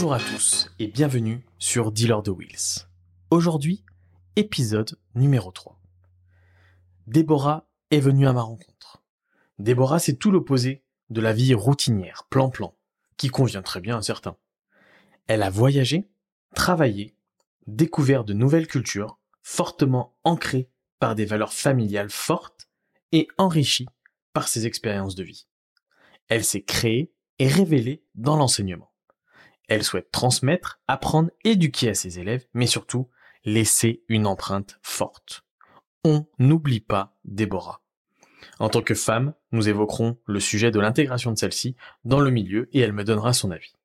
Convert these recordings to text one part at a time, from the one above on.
Bonjour à tous et bienvenue sur Dealer de Wheels. Aujourd'hui, épisode numéro 3. Déborah est venue à ma rencontre. Déborah, c'est tout l'opposé de la vie routinière, plan-plan, qui convient très bien à certains. Elle a voyagé, travaillé, découvert de nouvelles cultures, fortement ancrées par des valeurs familiales fortes et enrichies par ses expériences de vie. Elle s'est créée et révélée dans l'enseignement. Elle souhaite transmettre, apprendre, éduquer à ses élèves, mais surtout laisser une empreinte forte. On n'oublie pas Déborah. En tant que femme, nous évoquerons le sujet de l'intégration de celle-ci dans le milieu et elle me donnera son avis.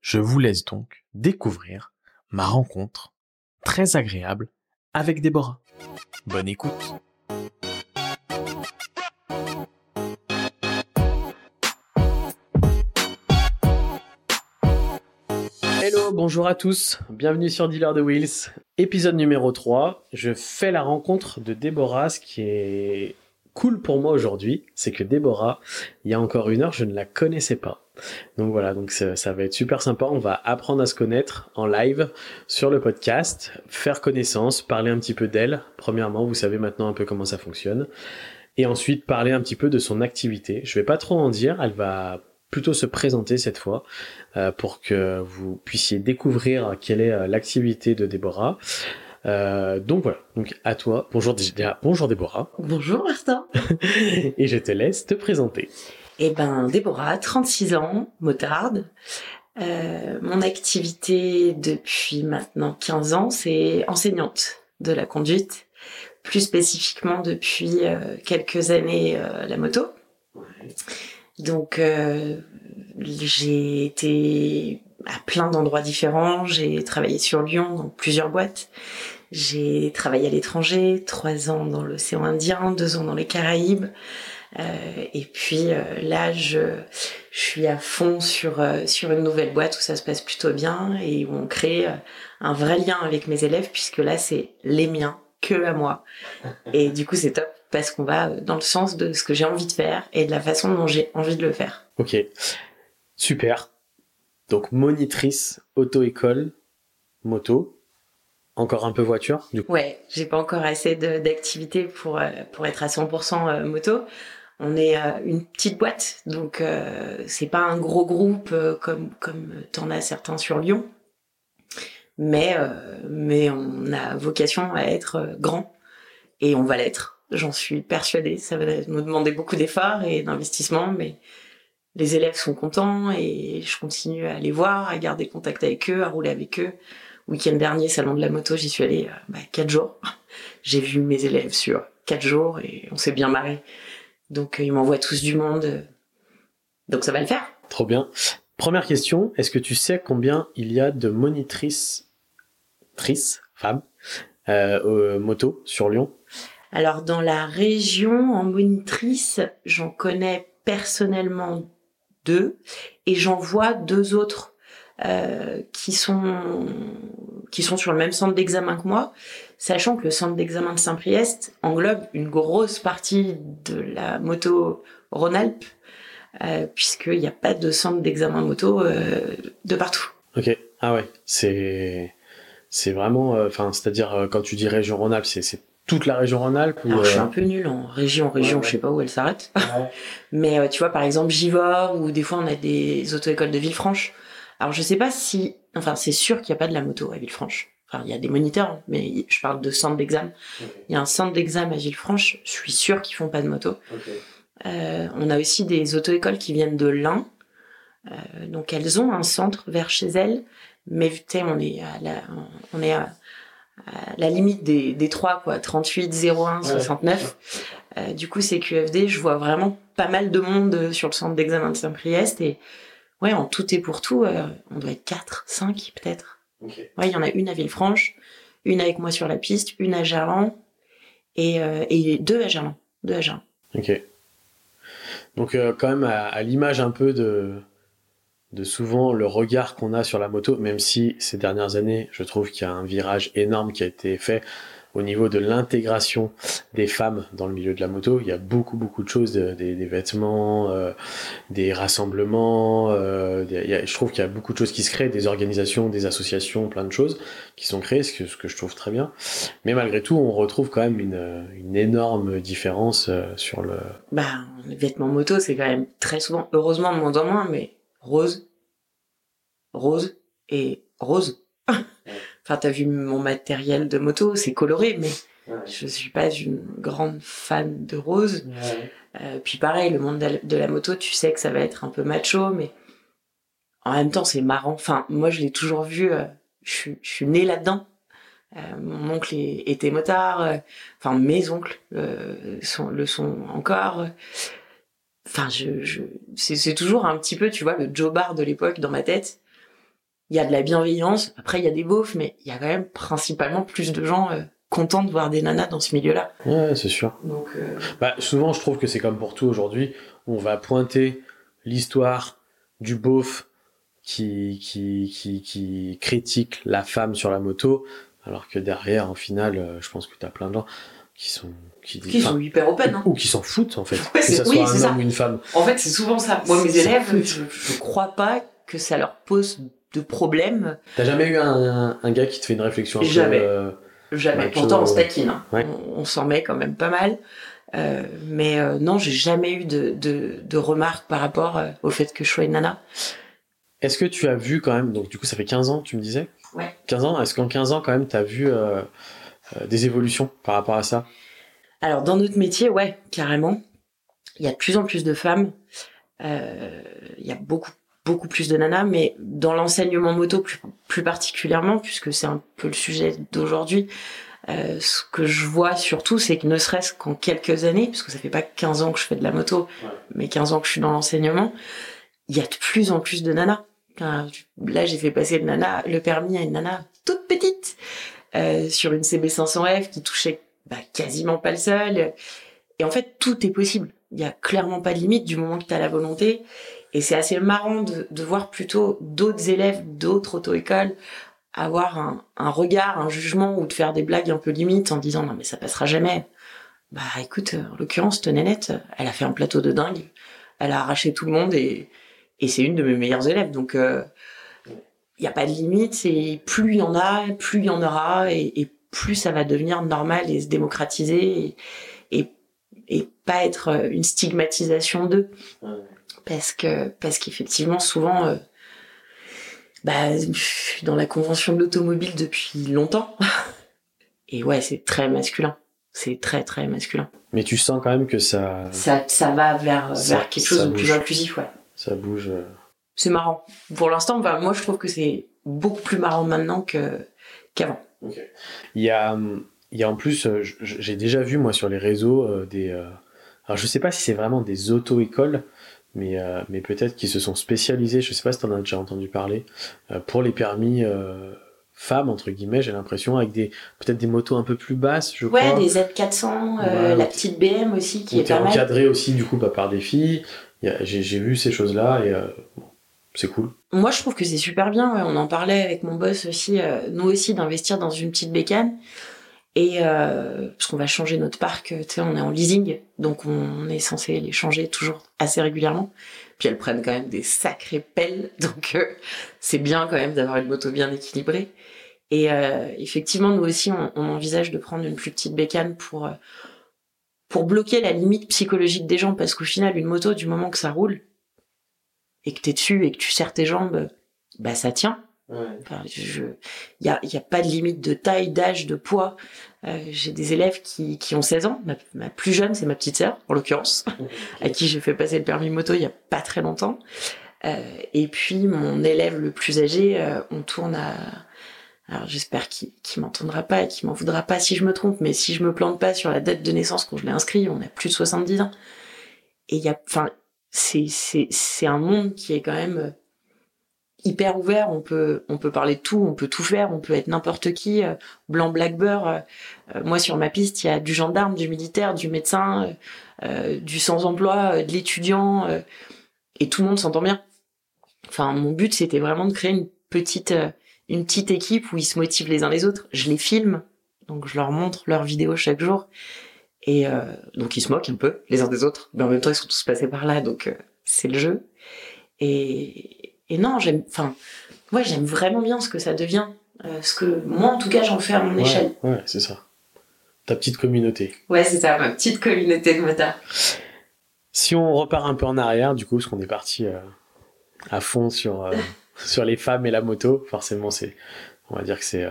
Je vous laisse donc découvrir ma rencontre très agréable avec Déborah. Bonne écoute. Bonjour à tous, bienvenue sur Dealer de Wheels. Épisode numéro 3, je fais la rencontre de Déborah, ce qui est cool pour moi aujourd'hui, c'est que Déborah, il y a encore une heure, je ne la connaissais pas. Donc voilà, donc ça, va être super sympa, on va apprendre à se connaître en live sur le podcast, faire connaissance, parler un petit peu d'elle. Premièrement, vous savez maintenant un peu comment ça fonctionne. Et ensuite, parler un petit peu de son activité. Je vais pas trop en dire, elle va plutôt se présenter cette fois euh, pour que vous puissiez découvrir quelle est euh, l'activité de Déborah. Euh, donc voilà, donc à toi. Bonjour, bonjour Déborah. Bonjour Martin. Et je te laisse te présenter. Eh ben Déborah, 36 ans, motarde. Euh, mon activité depuis maintenant 15 ans, c'est enseignante de la conduite. Plus spécifiquement depuis euh, quelques années la moto. Donc euh, j'ai été à plein d'endroits différents. J'ai travaillé sur Lyon dans plusieurs boîtes. J'ai travaillé à l'étranger, trois ans dans l'océan Indien, deux ans dans les Caraïbes. Euh, et puis euh, là, je, suis à fond sur euh, sur une nouvelle boîte où ça se passe plutôt bien et où on crée un vrai lien avec mes élèves puisque là, c'est les miens que à moi. Et du coup, c'est top parce qu'on va dans le sens de ce que j'ai envie de faire et de la façon dont j'ai envie de le faire. Ok, super. Donc monitrice auto-école moto. Encore un peu voiture du coup. Ouais, j'ai pas encore assez d'activité pour pour être à 100% moto. On est une petite boîte, donc euh, c'est pas un gros groupe euh, comme comme t'en as certains sur Lyon, mais euh, mais on a vocation à être grand et on va l'être. J'en suis persuadée. Ça va nous demander beaucoup d'efforts et d'investissement, mais les élèves sont contents et je continue à les voir, à garder contact avec eux, à rouler avec eux. Week-end dernier, salon de la moto, j'y suis allée bah, quatre jours. J'ai vu mes élèves sur quatre jours et on s'est bien marré. Donc ils m'envoient tous du monde. Donc ça va le faire. Trop bien. Première question, est-ce que tu sais combien il y a de monitrices, trices, femmes, euh, moto sur Lyon? Alors dans la région, en monitrice, j'en connais personnellement deux et j'en vois deux autres euh, qui sont sur le même centre d'examen que moi, sachant que le centre d'examen de Saint-Priest englobe une grosse partie de la moto Rhône-Alpes, euh, puisqu'il n'y a pas de centre d'examen moto euh, de partout. Ok, ah ouais, c'est c'est vraiment, euh, c'est-à-dire quand tu dis région Rhône-Alpes, c'est toute la région Rhône-Alpes Alors, je suis un peu nulle en région, région, ouais, je sais pas où elle s'arrête. Ouais. Mais tu vois, par exemple, Givors, ou des fois on a des auto-écoles de Villefranche. Alors je sais pas si, enfin c'est sûr qu'il n'y a pas de la moto à Villefranche. Enfin il y a des moniteurs, mais je parle de centre d'examen. Okay. Il y a un centre d'examen à Villefranche. Je suis sûr qu'ils font pas de moto. Okay. Euh, on a aussi des auto-écoles qui viennent de l'Ain. Euh, donc elles ont un centre vers chez elles, mais tu sais on est à la, on est à la limite des, des trois quoi, 38, 01, 69. Euh, du coup c'est QFD. Je vois vraiment pas mal de monde sur le centre d'examen de Saint-Priest et ouais, en tout et pour tout, euh, on doit être 4, 5 peut-être. Okay. Ouais, il y en a une à Villefranche, une avec moi sur la piste, une à Gerland et, euh, et deux à Gerland. Deux à Gerland. Ok. Donc euh, quand même à, à l'image un peu de, de souvent le regard qu'on a sur la moto, même si ces dernières années, je trouve qu'il y a un virage énorme qui a été fait au niveau de l'intégration des femmes dans le milieu de la moto. Il y a beaucoup beaucoup de choses, des, vêtements, euh, des rassemblements. Euh, je trouve qu'il y a beaucoup de choses qui se créent, des organisations, des associations, plein de choses qui sont créées, ce que, ce que je trouve très bien. Mais malgré tout, on retrouve quand même une, énorme différence euh, sur le. Bah, les vêtements moto, c'est quand même très souvent, heureusement de moins en moins, mais rose, rose et rose. Enfin, t'as vu mon matériel de moto, c'est coloré, mais je suis pas une grande fan de rose. Euh, puis pareil, le monde de la, moto, tu sais que ça va être un peu macho, mais en même temps, c'est marrant. Enfin, moi, je l'ai toujours vu. Euh, je, je, suis née là-dedans. Euh, mon oncle était motard. Enfin, mes oncles sont, le sont encore. Enfin, je, je c'est toujours un petit peu, tu vois, le Joe Bar de l'époque dans ma tête il y a de la bienveillance. Après, il y a des beaufs, mais il y a quand même principalement plus de gens euh, contents de voir des nanas dans ce milieu-là. Ouais, c'est sûr. Donc, euh, bah, souvent, je trouve que c'est comme pour tout aujourd'hui. On va pointer l'histoire du beauf qui, qui, qui, qui critique la femme sur la moto, alors que derrière, en final, euh, je pense que tu as plein de gens qui sont qui, qui sont hyper open hein. ou qui s'en foutent en fait que ça soit un homme ou une femme en fait c'est souvent ça moi mes élèves je, je crois pas que ça leur pose de problèmes. T'as jamais eu un, un, gars qui te fait une réflexion un Jamais. Peu, euh, jamais. Pourtant, on se taquine. Hein. On, s'en met quand même pas mal. Euh, mais euh, non, j'ai jamais eu de, de, de remarques par rapport euh, au fait que je sois une nana. Est-ce que tu as vu quand même, donc du coup ça fait 15 ans, tu me disais? Ouais. 15 ans, est-ce qu'en 15 ans quand même tu as vu euh, des évolutions par rapport à ça? Alors dans notre métier, ouais, carrément. Il y a de plus en plus de femmes. Il y a beaucoup beaucoup plus de nanas, mais dans l'enseignement moto plus, plus particulièrement, puisque c'est un peu le sujet d'aujourd'hui, euh, ce que je vois surtout, c'est que ne serait-ce qu'en quelques années, puisque ça fait pas 15 ans que je fais de la moto, mais 15 ans que je suis dans l'enseignement, il y a de plus en plus de nanas. Là, j'ai fait passer le nana, le permis à une nana toute petite, euh, sur une CB500F qui touchait bah, quasiment pas le sol. Et en fait, tout est possible. Il y a clairement pas de limite du moment que tu as la volonté. Et c'est assez marrant de, voir plutôt d'autres élèves d'autres auto-écoles avoir un, regard, un jugement ou de faire des blagues un peu limites en disant non mais ça passera jamais. Bah écoute, en l'occurrence, Tonenette, elle a fait un plateau de dingue, elle a arraché tout le monde et, c'est une de mes meilleures élèves. Donc il euh, n'y a pas de limite et plus il y en a, plus il y en aura et, et, plus ça va devenir normal et se démocratiser et, et, et pas être une stigmatisation d'eux. Parce que parce qu'effectivement souvent euh, bah, je suis dans la convention de l'automobile depuis longtemps. Et ouais c'est très masculin. C'est très très masculin. Mais tu sens quand même que ça ça, ça va vers vers quelque chose de plus inclusif ouais. Ça bouge euh. c'est marrant. Pour l'instant bah, moi je trouve que c'est beaucoup plus marrant maintenant que qu'avant okay. il y a il y a en plus euh, j'ai déjà vu moi sur les réseaux des alors je sais pas si c'est vraiment des auto-écoles mais, euh, mais peut-être qu'ils se sont spécialisés, je sais pas si tu en as déjà entendu parler, euh, pour les permis euh, femmes, entre guillemets, j'ai l'impression, avec des peut-être des motos un peu plus basses, je ouais, crois. Ouais, des Z400, la petite BM aussi, qui est pas mal. encadré aussi, du coup, pas par des filles. J'ai vu ces choses-là et bon, c'est cool. Moi, je trouve que c'est super bien. On en parlait avec mon boss aussi, nous aussi, d'investir dans une petite bécane. Et euh, parce qu'on va changer notre parc, tu sais, on est en leasing, donc on est censé les changer toujours assez régulièrement. Puis elles prennent quand même des sacrées pelles, donc euh, c'est bien quand même d'avoir une moto bien équilibrée. Et euh, effectivement, nous aussi, on, envisage de prendre une plus petite bécane euh, pour bloquer la limite psychologique des gens, parce qu'au final, une moto, du moment que ça roule et que t'es dessus et que tu serres tes jambes, bah ça tient. Ouais. il y a, y a pas de limite de taille, d'âge, de poids. Euh, j'ai des élèves qui, qui ont 16 ans. Ma, ma plus jeune, c'est ma petite sœur, en l'occurrence, à qui j'ai fait passer le permis moto il y a pas très longtemps. Euh, et puis mon élève le plus âgé, euh, on tourne à. Alors j'espère qu'il qu m'entendra pas et qu'il m'en voudra pas si je me trompe, mais si je me plante pas sur la date de naissance quand je l'ai inscrit, on a plus de 70 ans. Et il y a, enfin, c'est un monde qui est quand même hyper ouvert, on peut parler de tout, on peut tout faire, on peut être n'importe qui, euh, blanc black beurre. Euh, euh, moi sur ma piste, il y a du gendarme, du militaire, du médecin, du sans emploi, de l'étudiant et tout le monde s'entend bien. Enfin mon but c'était vraiment de créer une petite une petite équipe où ils se motivent les uns les autres. Je les filme, donc je leur montre leurs vidéos chaque jour. Et euh, donc ils se moquent un peu les uns des autres, mais en même temps ils sont tous passés par là, donc euh, c'est le jeu. Et, et non, j'aime, enfin, ouais, j'aime vraiment bien ce que ça devient, euh, ce que moi en tout cas j'en fais à mon Ouais, échelle. ouais, c'est ça. Ta petite communauté. Ouais, c'est ça, ma petite communauté de motards. Si on repart un peu en arrière, du coup, parce qu'on est parti à fond sur, sur les femmes et la moto, forcément, c'est, on va dire que c'est,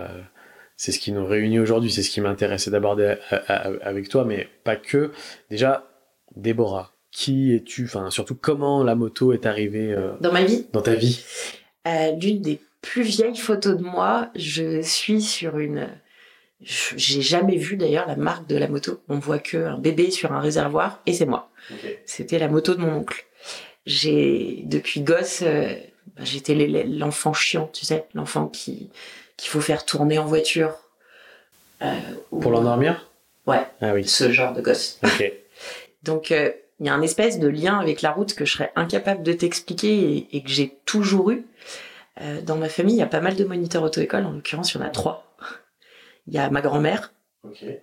c'est ce qui nous réunit aujourd'hui, c'est ce qui m'intéressait d'aborder avec toi, mais pas que. Déjà, Déborah, qui es-tu? Enfin, surtout, comment la moto est arrivée euh, Dans ma vie, dans ta vie? Euh, l'une des plus vieilles photos de moi, je suis sur une. J'ai jamais vu d'ailleurs la marque de la moto. On voit que un bébé sur un réservoir et c'est moi. C'était la moto de mon oncle. J'ai depuis gosse, euh, bah, j'étais l'enfant chiant, tu sais, l'enfant qui qu'il faut faire tourner en voiture. Euh, ou- Pour l'endormir Ouais. Ah oui, Ce genre de gosse. Donc euh, il y a un espèce de lien avec la route que je serais incapable de t'expliquer et, et que j'ai toujours eu. Euh, dans ma famille, il y a pas mal de moniteurs auto-école. En l'occurrence, il y en a trois. Il y a ma grand-mère,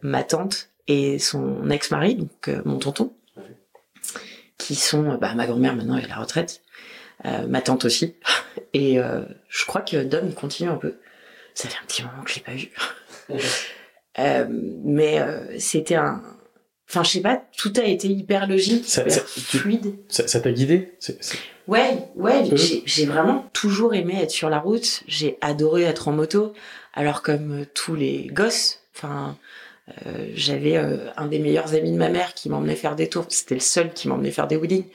ma tante et son ex-mari, donc euh, mon tonton, qui sont... Bah, ma grand-mère, maintenant, elle est à la retraite. Euh, ma tante aussi. Et euh, je crois que Dom, continue un peu. Ça fait un petit moment que je l'ai pas vu. Euh, mais euh, c'était un... Enfin, je sais pas, tout a été hyper logique, Ça- hyper ça- fluide. Ça ça t'a guidé? C'est- Ouais, ouais, j'ai- vraiment toujours aimé être sur la route. J'ai adoré être en moto. Alors comme euh, tous les gosses, enfin, euh, j'avais un des meilleurs amis de ma mère qui m'emmenait faire des tours. C'était le seul qui m'emmenait faire des wheelings.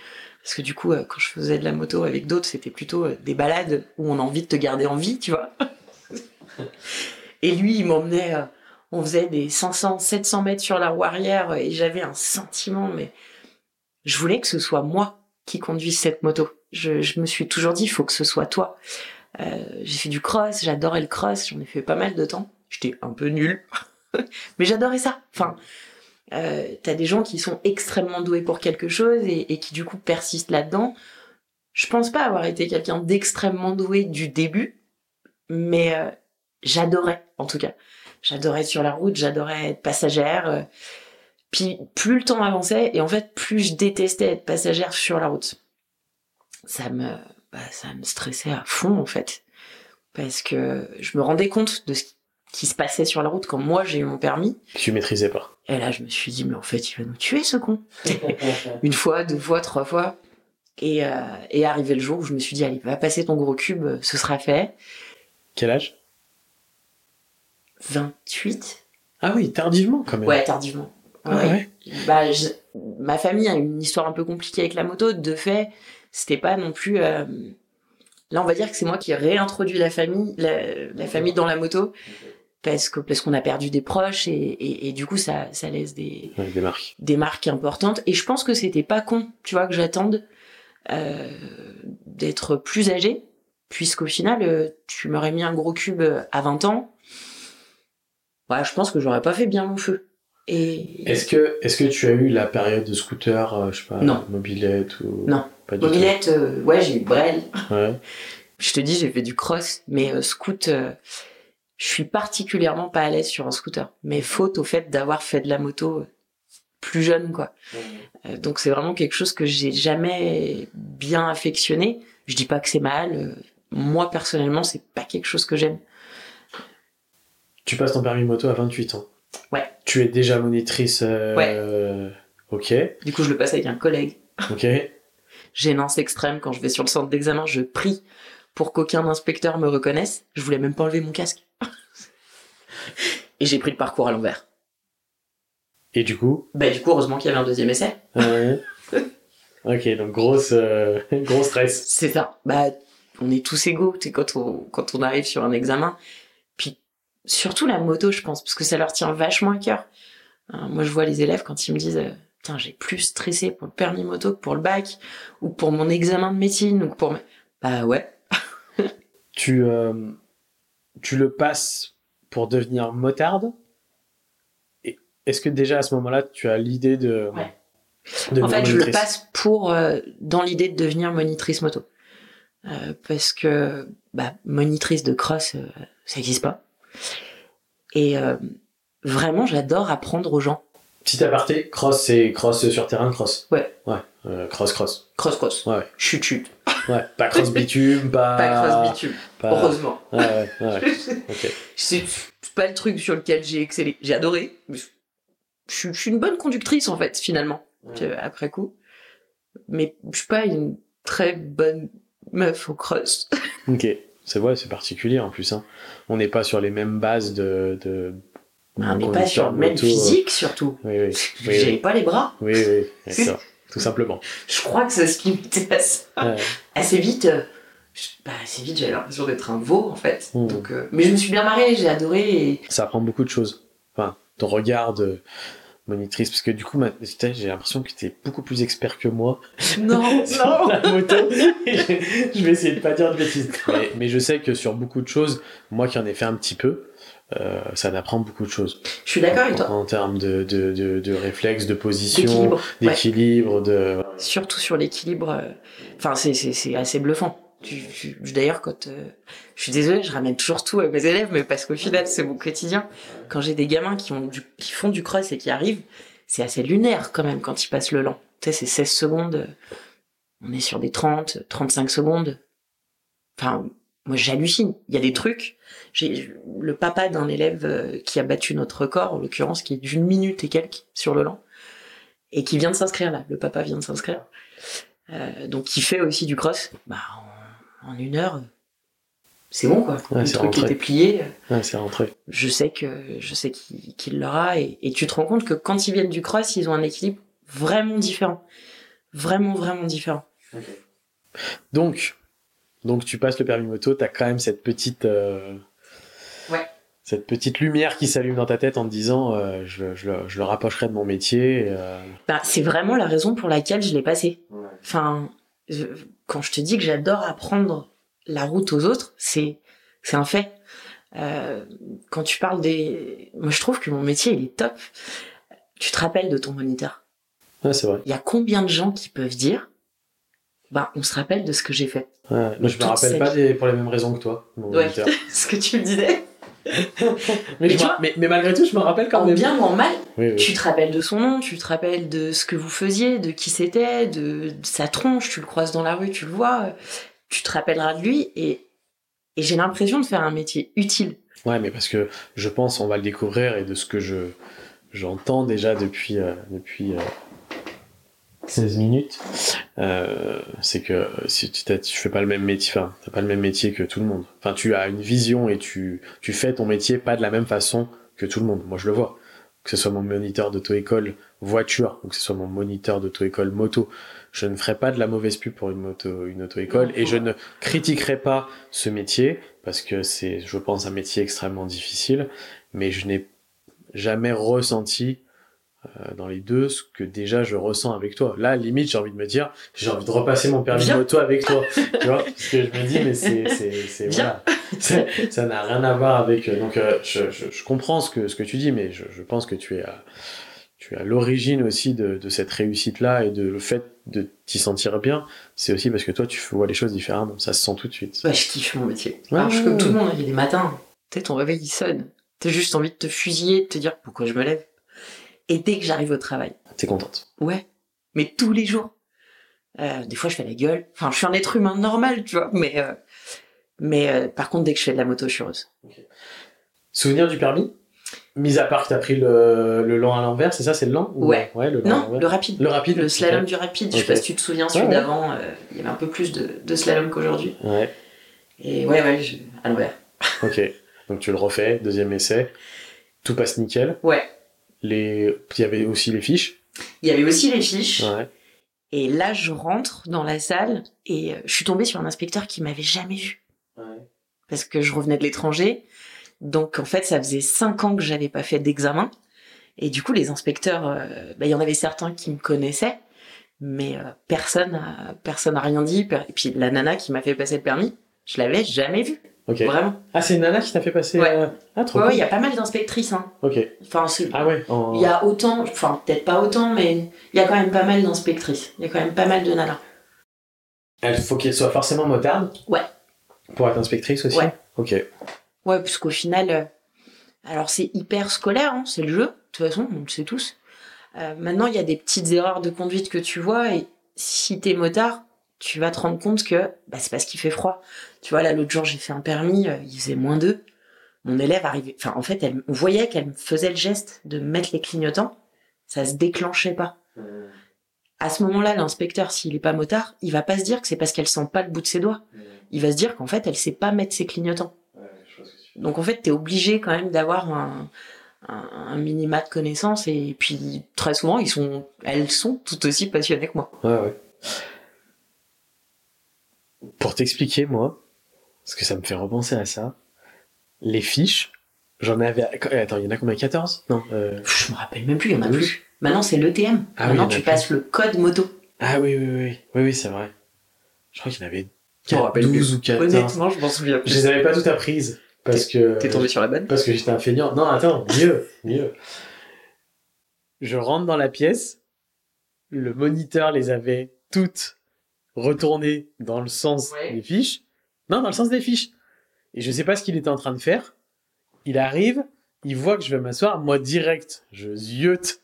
Parce que du coup, quand je faisais de la moto avec d'autres, c'était plutôt des balades où on a envie de te garder en vie, tu vois? Et lui, il m'emmenait, euh, on faisait des 500, 700 mètres sur la roue arrière et j'avais un sentiment, mais je voulais que ce soit moi qui conduise cette moto. Je, me suis toujours dit, il faut que ce soit toi. Euh, j'ai fait du cross, j'adorais le cross, j'en ai fait pas mal de temps. J'étais un peu nulle, mais j'adorais ça. Enfin, euh, t'as des gens qui sont extrêmement doués pour quelque chose et, qui du coup persistent là-dedans. Je pense pas avoir été quelqu'un d'extrêmement doué du début, mais euh, j'adorais en tout cas. J'adorais être sur la route, j'adorais être passagère. euh, puis plus le temps avançait, et en fait, plus je détestais être passagère sur la route. Ça me, bah, ça me stressait à fond, en fait. Parce que je me rendais compte de ce qui se passait sur la route quand moi j'ai eu mon permis. Tu maîtrisais pas. Et là, je me suis dit, mais en fait, il va nous tuer, ce con. Une fois, deux fois, trois fois. Et, euh, et arrivé le jour où je me suis dit, allez, va passer ton gros cube, ce sera fait. Quel âge? 28 Ah oui, tardivement quand même. Ouais, tardivement. Ah Ouais. ouais. bah, je- ma famille a une histoire un peu compliquée avec la moto. De fait, c'était pas non plus. euh, Là, on va dire que c'est moi qui ai réintroduit la famille, la, la famille dans la moto, parce que parce qu'on a perdu des proches et, et, et du coup, ça, ça laisse des, Ouais, des marques. des marques importantes. Et je pense que c'était pas con, tu vois, que j'attende euh, d'être plus âgé, puisqu'au final, euh, tu m'aurais mis un gros cube à 20 ans. Ouais, je pense que j'aurais pas fait bien mon feu. Et Est-ce que, est-ce que tu as eu la période de scooter, euh, je sais pas, Non. mobilette ou Non. pas du mobilette, euh, ouais, j'ai eu Brel. Ouais. Je te dis, j'ai fait du cross, mais euh, scoot, euh, je suis particulièrement pas à l'aise sur un scooter. Mais faute au fait d'avoir fait de la moto euh, plus jeune, quoi. Euh, donc c'est vraiment quelque chose que j'ai jamais bien affectionné. Je dis pas que c'est mal. moi personnellement, c'est pas quelque chose que j'aime. Tu passes ton permis moto à 28 ans. Ouais. Tu es déjà monitrice. euh, Ok. Du coup, je le passe avec un collègue. Ok. Gênance extrême quand je vais sur le centre d'examen, je prie pour qu'aucun inspecteur me reconnaisse. Je voulais même pas enlever mon casque. Et j'ai pris le parcours à l'envers. Et du coup? Bah du coup, heureusement qu'il y avait un deuxième essai. ouais. ok, donc grosse, euh, gros stress. C'est ça. Bah, on est tous égaux, tu sais, quand on, quand on arrive sur un examen. Surtout la moto, je pense, parce que ça leur tient vachement à cœur. Hein, moi, je vois les élèves quand ils me disent, euh, putain, j'ai plus stressé pour le permis moto que pour le bac, ou pour mon examen de médecine, ou pour... Bah ouais. Tu, euh, tu le passes pour devenir motarde. Est-ce que déjà à ce moment-là, tu as l'idée de. Ouais. de En fait, je le passe pour euh, dans l'idée de devenir monitrice moto. Euh, parce que bah, monitrice de cross, euh, ça n'existe pas. Et euh, vraiment, j'adore apprendre aux gens. Petit aparté, cross, c'est cross sur terrain, cross. Ouais. Ouais, euh, cross, cross. Cross cross. Ouais, ouais. Chut chut. Ouais, pas cross bitume, pas. Pas cross bitume. pas- Heureusement. Ouais, ouais, ouais. C'est pas le truc sur lequel j'ai excellé. J'ai adoré. mais Je suis, je suis une bonne conductrice en fait, finalement, euh, après coup. Mais je suis pas une très bonne meuf au cross. Ok. C'est vrai, c'est particulier en plus. Hein. On n'est pas sur les mêmes bases de. de... On n'est de pas sur le même euh. physique surtout. Oui, oui. Oui. pas les bras. Oui, oui, c'est ça. Tout simplement. Je crois que c'est ce qui m'intéresse. Ouais. Assez vite, euh, je- bah, assez vite, j'avais l'impression d'être un veau en fait. Mm. Donc, euh, mais je me suis bien marrée, j'ai adoré. Et... Ça apprend beaucoup de choses. Enfin, ton regard de monitrice, parce que du coup, j'ai l'impression que tu es beaucoup plus expert que moi Non, sur non. la moto. je je vais essayer de pas dire de bêtises. Mais, mais je sais que sur beaucoup de choses, moi qui en ai fait un petit peu, euh, ça m'apprend beaucoup de choses. Je suis d'accord avec toi. en termes de, de, de, de réflexes, de position, D'équilibre. Ouais. de... Surtout sur l'équilibre. euh, Enfin, c'est assez bluffant. D'ailleurs, quand euh, je suis désolée, je ramène toujours tout à mes élèves, mais parce qu'au final, c'est mon quotidien. Quand j'ai des gamins qui, font du cross et qui arrivent, c'est assez lunaire quand même quand ils passent le lent. Tu sais, c'est 16 secondes. On est sur des 30, 35 secondes. Enfin, moi, j'hallucine. Il y a des trucs. Le papa d'un élève euh, qui a battu notre record, en l'occurrence, qui est d'une minute et quelques sur le lent, et qui vient de s'inscrire là. Le papa vient de s'inscrire. Euh, donc, qui fait aussi du cross. Bah, en, une heure, c'est bon quoi. Ouais, le truc rentré. était plié. Ouais, c'est rentré. Je sais que je sais qu'il l'aura, et, et tu te rends compte que quand ils viennent du cross, ils ont un équilibre vraiment différent, vraiment vraiment différent. Donc, donc tu passes le permis moto, t'as quand même cette petite, euh, Ouais. cette petite lumière qui s'allume dans ta tête en te disant, euh, je, je, le- je le rapprocherai de mon métier. euh, Bah, c'est vraiment la raison pour laquelle je l'ai passé. Enfin, je- quand je te dis que j'adore apprendre la route aux autres, c'est c'est un fait. Euh, quand tu parles des, moi je trouve que mon métier il est top. Tu te rappelles de ton moniteur? Ouais, c'est vrai. Il y a combien de gens qui peuvent dire, bah on se rappelle de ce que j'ai fait? Ouais, moi, je me rappelle pas des- pour les mêmes raisons que toi, mon Ouais. ce que tu me disais. Mais, Mais vois- malgré tout, je me rappelle quand En même. bien ou en mal, Oui, oui. tu te rappelles de son nom, tu te rappelles de ce que vous faisiez, de qui c'était, de, de sa tronche, tu le croises dans la rue, tu le vois, tu te rappelleras de lui et, et j'ai l'impression de faire un métier utile. Ouais, mais parce que je pense, on va le découvrir et de ce que je j'entends déjà depuis euh, depuis euh, 16 minutes, euh, c'est que si tu, tu fais pas le même métier, enfin, t'as pas le même métier que tout le monde. Enfin, tu as une vision et tu tu fais ton métier pas de la même façon que tout le monde. Moi, je le vois. Que ce soit mon moniteur d'auto-école voiture ou que ce soit mon moniteur d'auto-école moto, je ne ferai pas de la mauvaise pub pour une moto, une auto-école et je ne critiquerai pas ce métier parce que c'est, je pense, un métier extrêmement difficile, mais je n'ai jamais ressenti dans les deux ce que déjà je ressens avec toi. Là, limite, j'ai envie de me dire, j'ai envie de repasser mon permis Viens. moto avec toi, tu vois, parce que je me dis, mais c'est, c'est, c'est Viens. voilà, ça n'a rien à voir avec. euh, Donc, euh, je, je, je comprends ce que ce que tu dis, mais je, je pense que tu es à, tu es à l'origine aussi de, de cette réussite-là et de le fait de t'y sentir bien. C'est aussi parce que toi, tu vois les choses différemment. Ça se sent tout de suite. Bah, je kiffe mon métier. Ouais, Alors, je suis comme tout le monde, il des matins, tu sais, ton réveil il sonne. T'as juste envie de te fusiller, de te dire pourquoi je me lève. Et dès que j'arrive au travail, T'es contente. Ouais, mais tous les jours. Euh, des fois, je fais la gueule. Enfin, je suis un être humain normal, tu vois. Mais, euh, mais euh, par contre, dès que je fais de la moto, je suis heureuse. Souvenir du permis? Mis à part que t'as pris le, le lent à l'envers, c'est ça, c'est le lent ou- Ouais. Ouais, le lent Non, le rapide. Le rapide. Le slalom du rapide. Je sais pas si tu te souviens, celui Ouais, d'avant, il y avait un peu plus de, de slalom qu'aujourd'hui. Ouais, Et ouais, ouais, je... à l'envers. ok. Donc tu le refais, deuxième essai. Tout passe nickel. Ouais. Les... Il y avait aussi les fiches. Il y avait aussi les fiches. Ouais. Et là, je rentre dans la salle et euh, je suis tombée sur un inspecteur qui m'avait jamais vu. parce que je revenais de l'étranger. Donc en fait, ça faisait cinq ans que j'avais pas fait d'examen. Et du coup, les inspecteurs, euh, bah, il y en avait certains qui me connaissaient, mais euh, personne, a, personne a rien dit. Et puis la nana qui m'a fait passer le permis, je l'avais jamais vue, Vraiment. Ah, c'est Nana qui t'a fait passer. Ouais. euh, Ah, trop Ouais, cool. il y a pas mal d'inspectrices. Hein. Ok. Enfin, Ah ouais. en- il y a autant, enfin peut-être pas autant, mais il y a quand même pas mal d'inspectrices. Il y a quand même pas mal de nanas. Il faut qu'elle soit forcément motarde. Ouais. Pour être inspectrice aussi? Ouais. Ok. Ouais, parce qu'au final, euh, Alors c'est hyper scolaire, hein, c'est le jeu, de toute façon, on le sait tous. Euh, maintenant, il y a des petites erreurs de conduite que tu vois, et si t'es motard, tu vas te rendre compte que bah, c'est parce qu'il fait froid. Tu vois, là, l'autre jour, j'ai fait un permis, euh, il faisait moins 2. Mon élève arrivait, enfin, en fait, elle, on voyait qu'elle faisait le geste de mettre les clignotants, ça se déclenchait pas. À ce moment-là, l'inspecteur, s'il est pas motard, il va pas se dire que c'est parce qu'elle sent pas le bout de ses doigts. Il va se dire qu'en fait, elle sait pas mettre ses clignotants. Donc en fait, t'es obligé quand même d'avoir un, un, un minima de connaissances et puis très souvent, ils sont, elles sont tout aussi passionnées que moi. Ouais, ouais. Pour t'expliquer, moi, parce que ça me fait repenser à ça, les fiches, j'en avais. Attends, il y en a combien 14 Non. Euh... Je me rappelle même plus, il y en a plus. Maintenant, c'est l'ETM. Ah Maintenant, tu plus. passes le code moto. Ah oui, oui, oui. Oui, oui, c'est vrai. Je crois qu'il y en avait Je me rappelle 12 plus. ou 14. Honnêtement, je m'en souviens Je les avais pas toutes apprises. Parce que. T'es tombé sur la bonne? Parce que j'étais un feignant. Non, attends, mieux, mieux. Je rentre dans la pièce, le moniteur les avait toutes retournées dans le sens Ouais. des fiches. Non, dans le sens des fiches. Et je sais pas ce qu'il était en train de faire. Il arrive, il voit que je vais m'asseoir, moi direct, je ziote,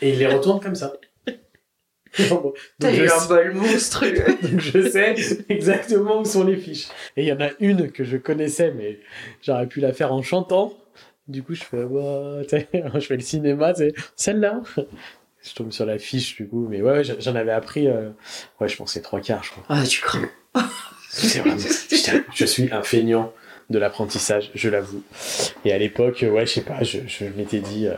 et il les retourne comme ça. Donc, T'as eu un bol monstrueux. donc je sais exactement où sont les fiches. Et il y en a une que je connaissais, mais j'aurais pu la faire en chantant. Du coup, je fais, je fais le cinéma, c'est celle-là. Je tombe sur la fiche, du coup, mais ouais, j'en avais appris, euh, ouais, je pensais trois quarts, je crois. Ah, tu crains. C'est vraiment, je suis un feignant de l'apprentissage, je l'avoue. Et à l'époque, ouais, je sais pas, je, je m'étais dit, euh,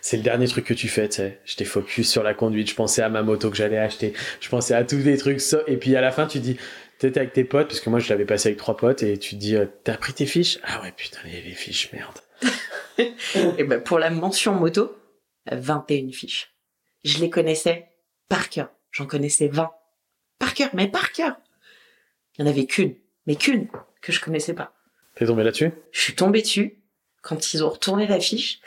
c'est le dernier truc que tu fais, tu sais. J'étais focus sur la conduite, je pensais à ma moto que j'allais acheter, je pensais à tous des trucs, ça. et puis à la fin, tu dis, t'étais avec tes potes, parce que moi, je l'avais passé avec trois potes, et tu te dis, euh, t'as pris tes fiches? Ah ouais, putain, les, les fiches, merde. Et ben, pour la mention moto, 21 fiches. Je les connaissais par cœur. J'en connaissais 20. Par cœur, mais par cœur. Il n'y en avait qu'une, mais qu'une, que je connaissais pas. T'es tombé là-dessus? Je suis tombée dessus quand ils ont retourné la fiche.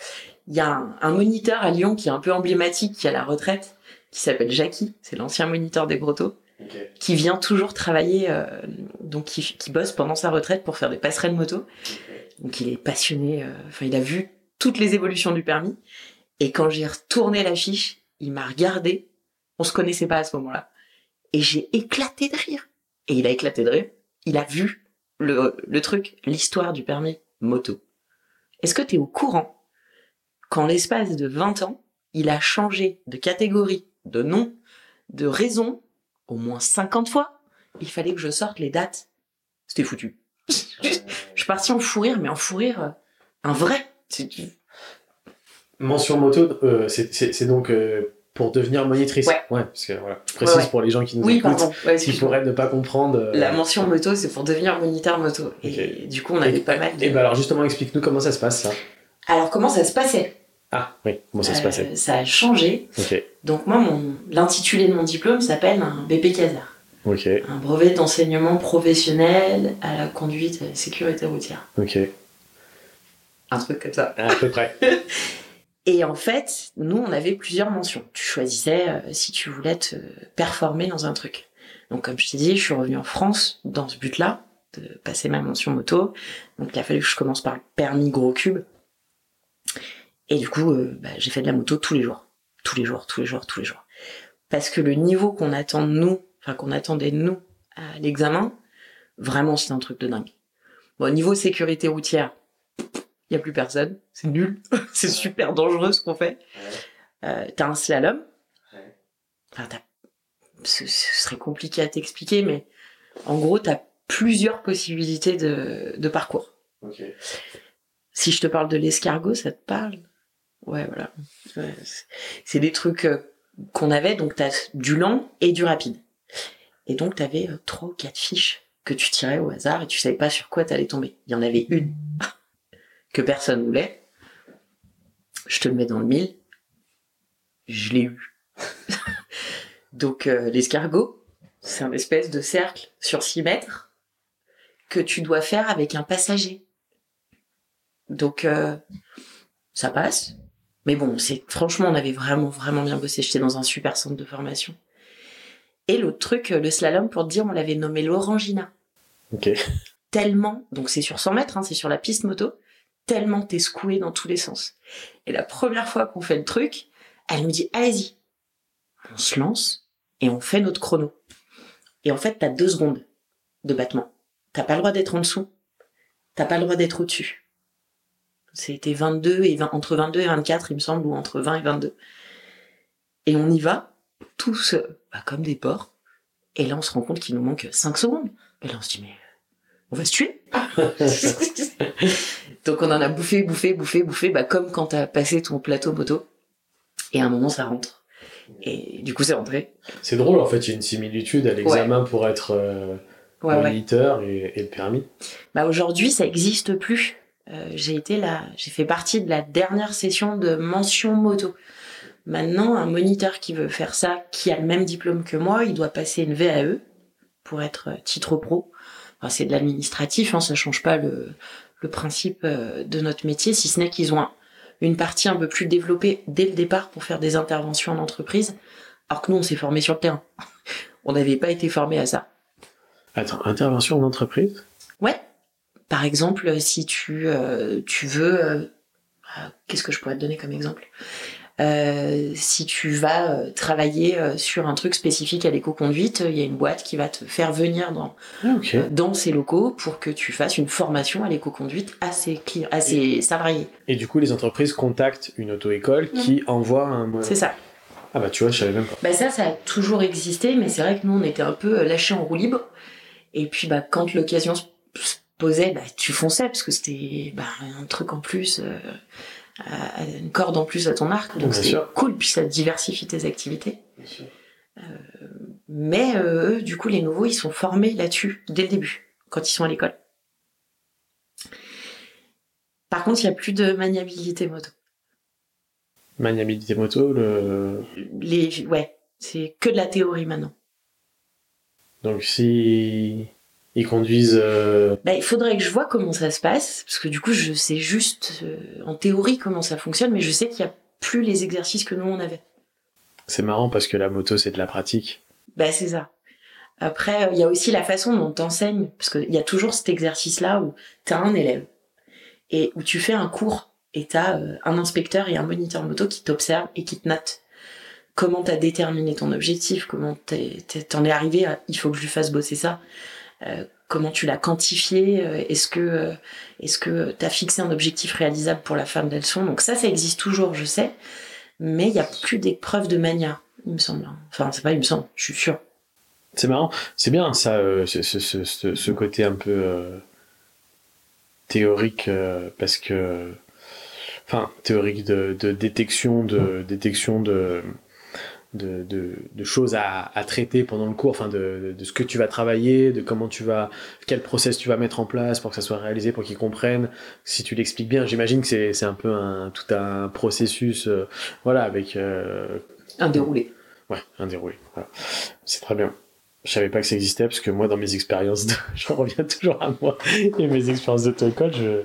Il y a un, un moniteur à Lyon qui est un peu emblématique, qui est à la retraite, qui s'appelle Jackie. C'est l'ancien moniteur des Grottos, qui vient toujours travailler, euh, donc qui, qui bosse pendant sa retraite pour faire des passerelles moto. Donc il est passionné. euh, Enfin, il a vu toutes les évolutions du permis. Et quand j'ai retourné la fiche, il m'a regardé. On se connaissait pas à ce moment-là. Et j'ai éclaté de rire. Et il a éclaté de rire. Il a vu le, le truc, l'histoire du permis moto. Est-ce que tu es au courant qu'en l'espace de 20 ans, il a changé de catégorie, de nom, de raison, au moins 50 fois? Il fallait que je sorte les dates. C'était foutu. je suis partie en fou rire, mais en fou rire, euh, un vrai. Mention moto, euh, c'est- donc euh, pour devenir monitrice. Ouais. parce que voilà, je précise Ouais, ouais. pour les gens qui nous Oui, écoutent, qui pourraient ne pas comprendre. euh, La mention moto, c'est pour devenir moniteur moto. Et du coup, on avait et- pas mal de... Et ben alors justement, explique-nous comment ça se passe ça. Alors, comment ça se passait? Ah oui, comment ça se passait? Ça a changé. Ok, Donc moi, mon l'intitulé de mon diplôme s'appelle un BP CASAR. ok, Un brevet d'enseignement professionnel à la conduite et à la sécurité routière. ok, Un truc comme ça. à peu près. Et en fait, nous, on avait plusieurs mentions. Tu choisissais euh, si tu voulais te performer dans un truc. Donc, comme je t'ai dit, je suis revenue en France dans ce but-là, de passer ma mention moto. Donc, il a fallu que je commence par le permis gros cube. Et du coup, euh, bah, j'ai fait de la moto tous les jours. Tous les jours, tous les jours, tous les jours. Parce que le niveau qu'on attend de nous, enfin, qu'on attendait de nous à l'examen, vraiment, c'était un truc de dingue. Bon, niveau sécurité routière, il y a plus personne. C'est nul. c'est super dangereux ce qu'on fait. Euh, t'as un slalom. Enfin, t'as- ce, ce serait compliqué à t'expliquer, mais en gros, t'as plusieurs possibilités de, de parcours. Si je te parle de l'escargot, ça te parle? Ouais, voilà. Ouais, c'est- c'est des trucs euh, qu'on avait, donc t'as du lent et du rapide. Et donc t'avais euh, trois ou quatre fiches que tu tirais au hasard et tu savais pas sur quoi t'allais tomber. Il y en avait une que personne voulait. Je te le mets dans le mille. Je l'ai eu. donc euh, l'escargot, c'est un espèce de cercle sur 6 mètres que tu dois faire avec un passager. Donc euh, ça passe. Mais bon, c'est franchement, on avait vraiment vraiment bien bossé. J'étais dans un super centre de formation. Et l'autre truc, euh, le slalom, pour te dire, on l'avait nommé l'Orangina. Ok. Tellement, donc c'est sur 100 mètres, hein, c'est sur la piste moto, tellement t'es secoué dans tous les sens. Et la première fois qu'on fait le truc, elle nous dit allez-y. On se lance et on fait notre chrono. Et en fait, t'as deux secondes de battement. T'as pas le droit d'être en dessous. T'as pas le droit d'être au-dessus. C'était 22 et 20, entre 22 et 24, il me semble, ou entre 20 et 22. Et on y va, tous bah, comme des porcs. Et là, on se rend compte qu'il nous manque 5 secondes. Et là, on se dit, mais on va se tuer. Donc, on en a bouffé, bouffé, bouffé, bouffé, bah, comme quand t'as passé ton plateau moto. Et à un moment, ça rentre. Et du coup, c'est rentré. C'est drôle, en fait, il y a une similitude à l'examen pour être euh, Ouais, ouais. moniteur et, et le permis. Bah, aujourd'hui, ça existe plus. Euh, j'ai été là, j'ai fait partie de la dernière session de mention moto. Maintenant, un moniteur qui veut faire ça, qui a le même diplôme que moi, il doit passer une VAE pour être euh, titre pro. Enfin, c'est de l'administratif, hein, ça change pas le, le principe euh, de notre métier, si ce n'est qu'ils ont un- une partie un peu plus développée dès le départ pour faire des interventions en entreprise, alors que nous, on s'est formé sur le terrain. on n'avait pas été formé à ça. Attends, intervention en entreprise? Ouais. Par exemple, si tu euh, tu veux, euh, euh, qu'est-ce que je pourrais te donner comme exemple? Euh, Si tu vas euh, travailler euh, sur un truc spécifique à l'éco-conduite, il y a une boîte qui va te faire venir dans Ah, ok. dans ses locaux pour que tu fasses une formation à l'éco-conduite à ses clients, à ses salariés. Et du coup, les entreprises contactent une auto-école qui envoie un. Mm. C'est ça. Ah bah tu vois, je savais même pas. Bah ça, ça a toujours existé, mais c'est vrai que nous, on était un peu lâchés en roue libre. Et puis, bah, quand l'occasion se posait, bah, tu fonçais, parce que c'était bah, un truc en plus, à- à- une corde en plus à ton arc. Donc, sûr. cool, puis ça diversifie tes activités. Mais euh, eux, du coup, les nouveaux, ils sont formés là-dessus, dès le début, quand ils sont à l'école. Par contre, il n'y a plus de maniabilité moto. Maniabilité moto, le... Les, ouais, c'est que de la théorie maintenant. donc si ils conduisent. euh, Bah, il faudrait que je vois comment ça se passe, parce que du coup, je sais juste euh, en théorie comment ça fonctionne, mais je sais qu'il y a plus les exercices que nous on avait. C'est marrant parce que la moto c'est de la pratique. Bah, c'est ça. Après, euh, il y a aussi la façon dont t'enseignes, parce qu'il y a toujours cet exercice-là où t'as un élève et où tu fais un cours et t'as euh, un inspecteur et un moniteur moto qui t'observent et qui te notent. Comment t'as déterminé ton objectif, comment t'en es arrivé à il faut que je lui fasse bosser ça, comment tu l'as quantifié, euh, est-ce que euh, est-ce que t'as fixé un objectif réalisable pour la femme d'elles sont. Donc ça, ça existe toujours, je sais, mais il y a plus d'épreuves de mania, il me semble. Enfin, c'est pas il me semble, je suis sûre. C'est marrant, c'est bien ça, euh, ce, côté un peu euh, théorique euh, parce que, enfin, théorique de détection de détection de de, de, de choses à, à traiter pendant le cours, enfin de, de ce que tu vas travailler, de comment tu vas, quel process tu vas mettre en place pour que ça soit réalisé, pour qu'ils comprennent. Si tu l'expliques bien, j'imagine que c'est un peu un tout un processus, euh, voilà, avec euh, Un déroulé. Ouais, un déroulé. Voilà. C'est très bien. Je savais pas que ça existait parce que moi, dans mes expériences, de... j'en reviens toujours à moi et mes expériences d'auto-école, je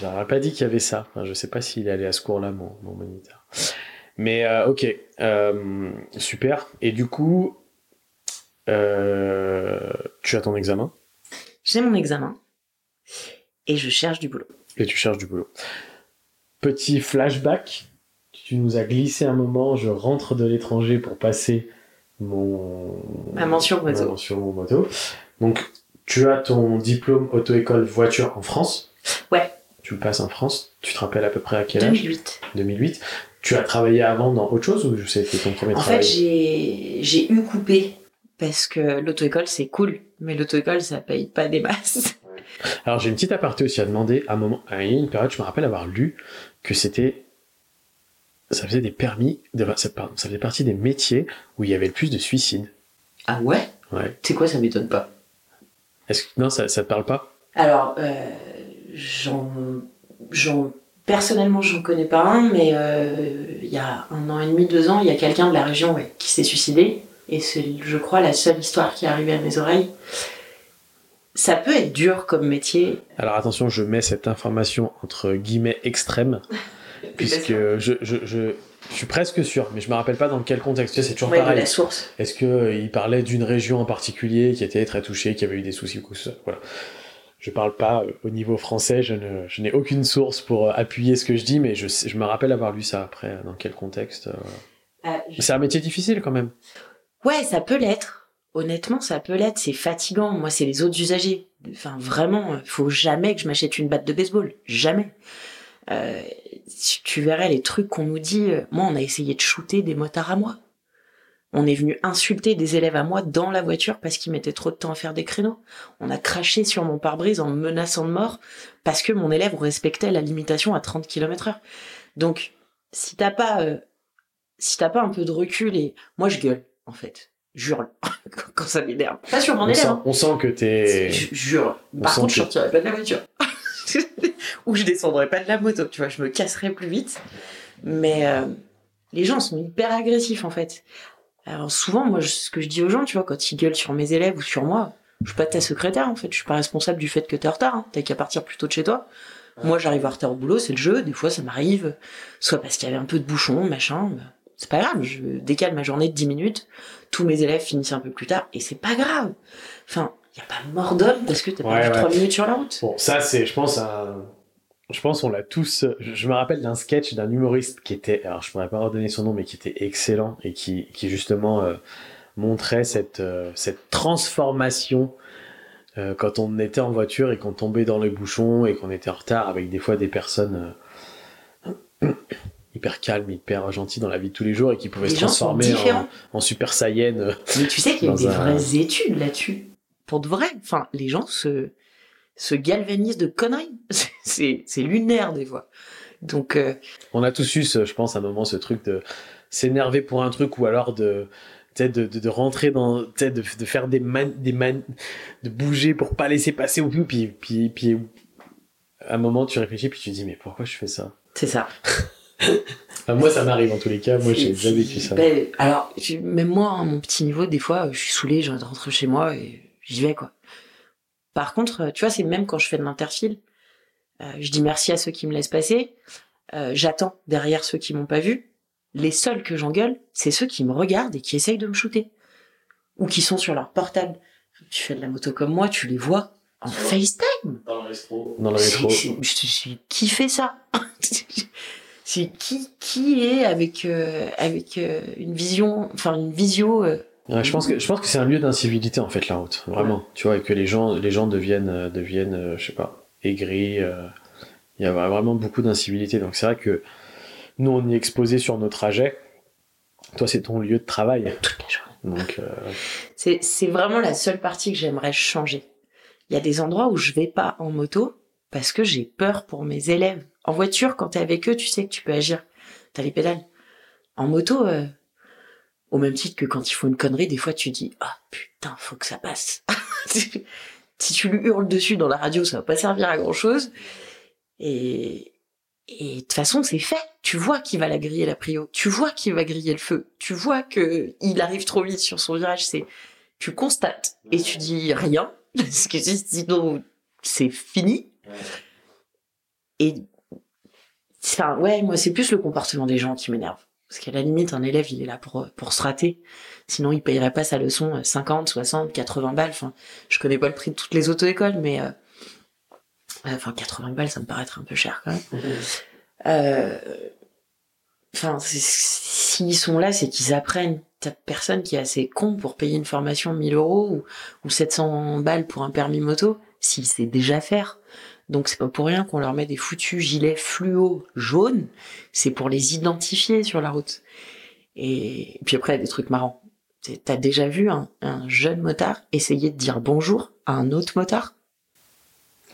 j'aurais pas dit qu'il y avait ça. Enfin, je sais pas s'il est allé à ce cours-là, mon, mon moniteur. Mais euh, ok, euh, super. Et du coup, euh, tu as ton examen? J'ai mon examen et je cherche du boulot. et tu cherches du boulot. Petit flashback, tu nous as glissé un moment, je rentre de l'étranger pour passer mon Ma mention moto. ma mention moto. Donc tu as ton diplôme auto-école voiture en France. Ouais. Tu le passes en France. Tu te rappelles à peu près à quel âge? 2008. 2008. Tu as travaillé avant dans autre chose ou c'était ton premier En travail? fait, j'ai eu coupé parce que l'auto-école c'est cool, mais l'auto-école ça paye pas des masses. Alors j'ai une petite aparté aussi à demander. À un moment, à une période, je me rappelle avoir lu que c'était ça faisait des permis, de, ça, pardon, ça faisait partie des métiers où il y avait le plus de suicides. Ah ouais? Ouais. C'est quoi ça m'étonne pas? Est-ce que non, ça, ça te parle pas? Alors, euh, j'en, personnellement, j'en connais pas un, mais euh, il y a un an et demi, deux ans, il y a quelqu'un de la région ouais, qui s'est suicidé. Et c'est, je crois, la seule histoire qui est arrivée à mes oreilles. Ça peut être dur comme métier. Alors attention, je mets cette information entre guillemets extrême, puisque je, je, je, je suis presque sûr, mais je me rappelle pas dans quel contexte. Tu sais, C'est toujours Ouais, pareil. la source. Est-ce qu'il parlait d'une région en particulier qui était très touchée, qui avait eu des soucis ou quoi que ce soit? Voilà. Je parle pas euh, au niveau français, je, ne, je n'ai aucune source pour euh, appuyer ce que je dis, mais je, je me rappelle avoir lu ça après, dans quel contexte. Euh, je- C'est un métier difficile quand même. Ouais, ça peut l'être. Honnêtement, ça peut l'être. C'est fatigant. Moi, c'est les autres usagers. Enfin, vraiment, euh, faut jamais que je m'achète une batte de baseball. Jamais. Euh, tu verrais les trucs qu'on nous dit. euh, Moi, on a essayé de shooter des motards à moi. On est venu insulter des élèves à moi dans la voiture parce qu'ils mettaient trop de temps à faire des créneaux. On a craché sur mon pare-brise en me menaçant de mort parce que mon élève respectait la limitation à 30 km heure. Donc, si t'as pas, euh, si t'as pas un peu de recul et, moi, je gueule, en fait. Jure quand ça m'énerve. Pas sur mon On élève. sent, hein. on sent que t'es. Je jure. Par contre, je que- sortirai pas de la voiture. Ou je descendrai pas de la moto, tu vois, je me casserai plus vite. Mais euh, les gens sont hyper agressifs, en fait. Alors souvent, moi, je- ce que je dis aux gens, tu vois, quand ils gueulent sur mes élèves ou sur moi, je suis pas ta secrétaire, en fait. Je suis pas responsable du fait que t'es en retard. Hein. T'as qu'à partir plus tôt de chez toi. Moi, j'arrive en retard au boulot, c'est le jeu. Des fois, ça m'arrive. Soit parce qu'il y avait un peu de bouchon, machin. bah, C'est pas grave, je décale ma journée de 10 minutes. Tous mes élèves finissent un peu plus tard. Et c'est pas grave. Enfin, y a pas mort d'homme parce que t'as Ouais, perdu ouais. 3 minutes sur la route. Bon, ça, c'est, je pense, un. Je pense on l'a tous. Je, me rappelle d'un sketch d'un humoriste qui était, alors je pourrais pas redonner son nom, mais qui était excellent et qui, qui justement euh, montrait cette, euh, cette transformation euh, quand on était en voiture et qu'on tombait dans les bouchons et qu'on était en retard avec des fois des personnes hyper calmes, hyper gentilles dans la vie de tous les jours et qui pouvaient Les se transformer en, en super saiyan. Mais tu sais qu'il y a eu des un- vraies études là-dessus. Pour de vrai. Enfin, les gens se, se galvanisent de conneries. C'est, c'est lunaire, des fois. Donc, euh, On a tous eu, ce- je pense, à un moment, ce truc de s'énerver pour un truc ou alors de, de, de, de rentrer dans, de, de faire des man, des man, de bouger pour pas laisser passer ou puis, puis, puis, puis, à un moment, tu réfléchis puis tu te dis, mais pourquoi je fais ça? c'est ça. Enfin, moi, ça m'arrive en tous les cas. Moi, j'ai déjà vécu ça. Ben, alors, je- même moi, à mon petit niveau, des fois, je suis saoulé, j'ai envie de rentrer chez moi et j'y vais, quoi. Par contre, tu vois, c'est même quand je fais de l'interfile, euh, je dis merci à ceux qui me laissent passer, euh, j'attends derrière ceux qui m'ont pas vu. Les seuls que j'engueule, c'est ceux qui me regardent et qui essayent de me shooter. Ou qui sont sur leur portable. Tu fais de la moto comme moi, tu les vois en FaceTime. Dans le rétro. Dans le C'est- rétro. je- Qui fait ça? C'est qui qui est avec euh, avec euh, une vision, enfin une visio. Ouais, je pense que, je pense que c'est un lieu d'incivilité, en fait, la route. Vraiment. Tu vois, et que les gens, les gens deviennent, euh, deviennent, euh, je sais pas, aigris. euh, Il y a vraiment beaucoup d'incivilité. Donc, c'est vrai que nous, on y est exposé sur nos trajets. Toi, c'est ton lieu de travail. Donc, euh, C'est c'est vraiment la seule partie que j'aimerais changer. Il y a des endroits où je vais pas en moto parce que j'ai peur pour mes élèves. En voiture, quand t'es avec eux, tu sais que tu peux agir. T'as les pédales. En moto, euh, au même titre que quand il faut une connerie, des fois tu dis ah putain faut que ça passe. si tu lui hurles dessus dans la radio, ça va pas servir à grand chose. Et et de toute façon c'est fait. Tu vois qu'il va la griller la prio. Tu vois qu'il va griller le feu. Tu vois que il arrive trop vite sur son virage. C'est tu constates et tu dis rien parce que sinon c'est fini. Et enfin ouais moi c'est plus le comportement des gens qui m'énerve parce qu'à la limite un élève il est là pour pour se rater. Sinon il payerait pas sa leçon euh, 50 60 80 balles. Enfin je connais pas le prix de toutes les auto-écoles mais euh, enfin 80 balles ça me paraîtrait un peu cher quand même. Euh, Enfin, s'ils sont là, c'est qu'ils apprennent. T'as personne qui est assez con pour payer une formation 1000 euros ou, ou 700 balles pour un permis moto, s'il sait déjà faire. Donc c'est pas pour rien qu'on leur met des foutus gilets fluo jaunes. C'est pour les identifier sur la route. Et, puis après, il y a des trucs marrants. T'as déjà vu un, un jeune motard essayer de dire bonjour à un autre motard?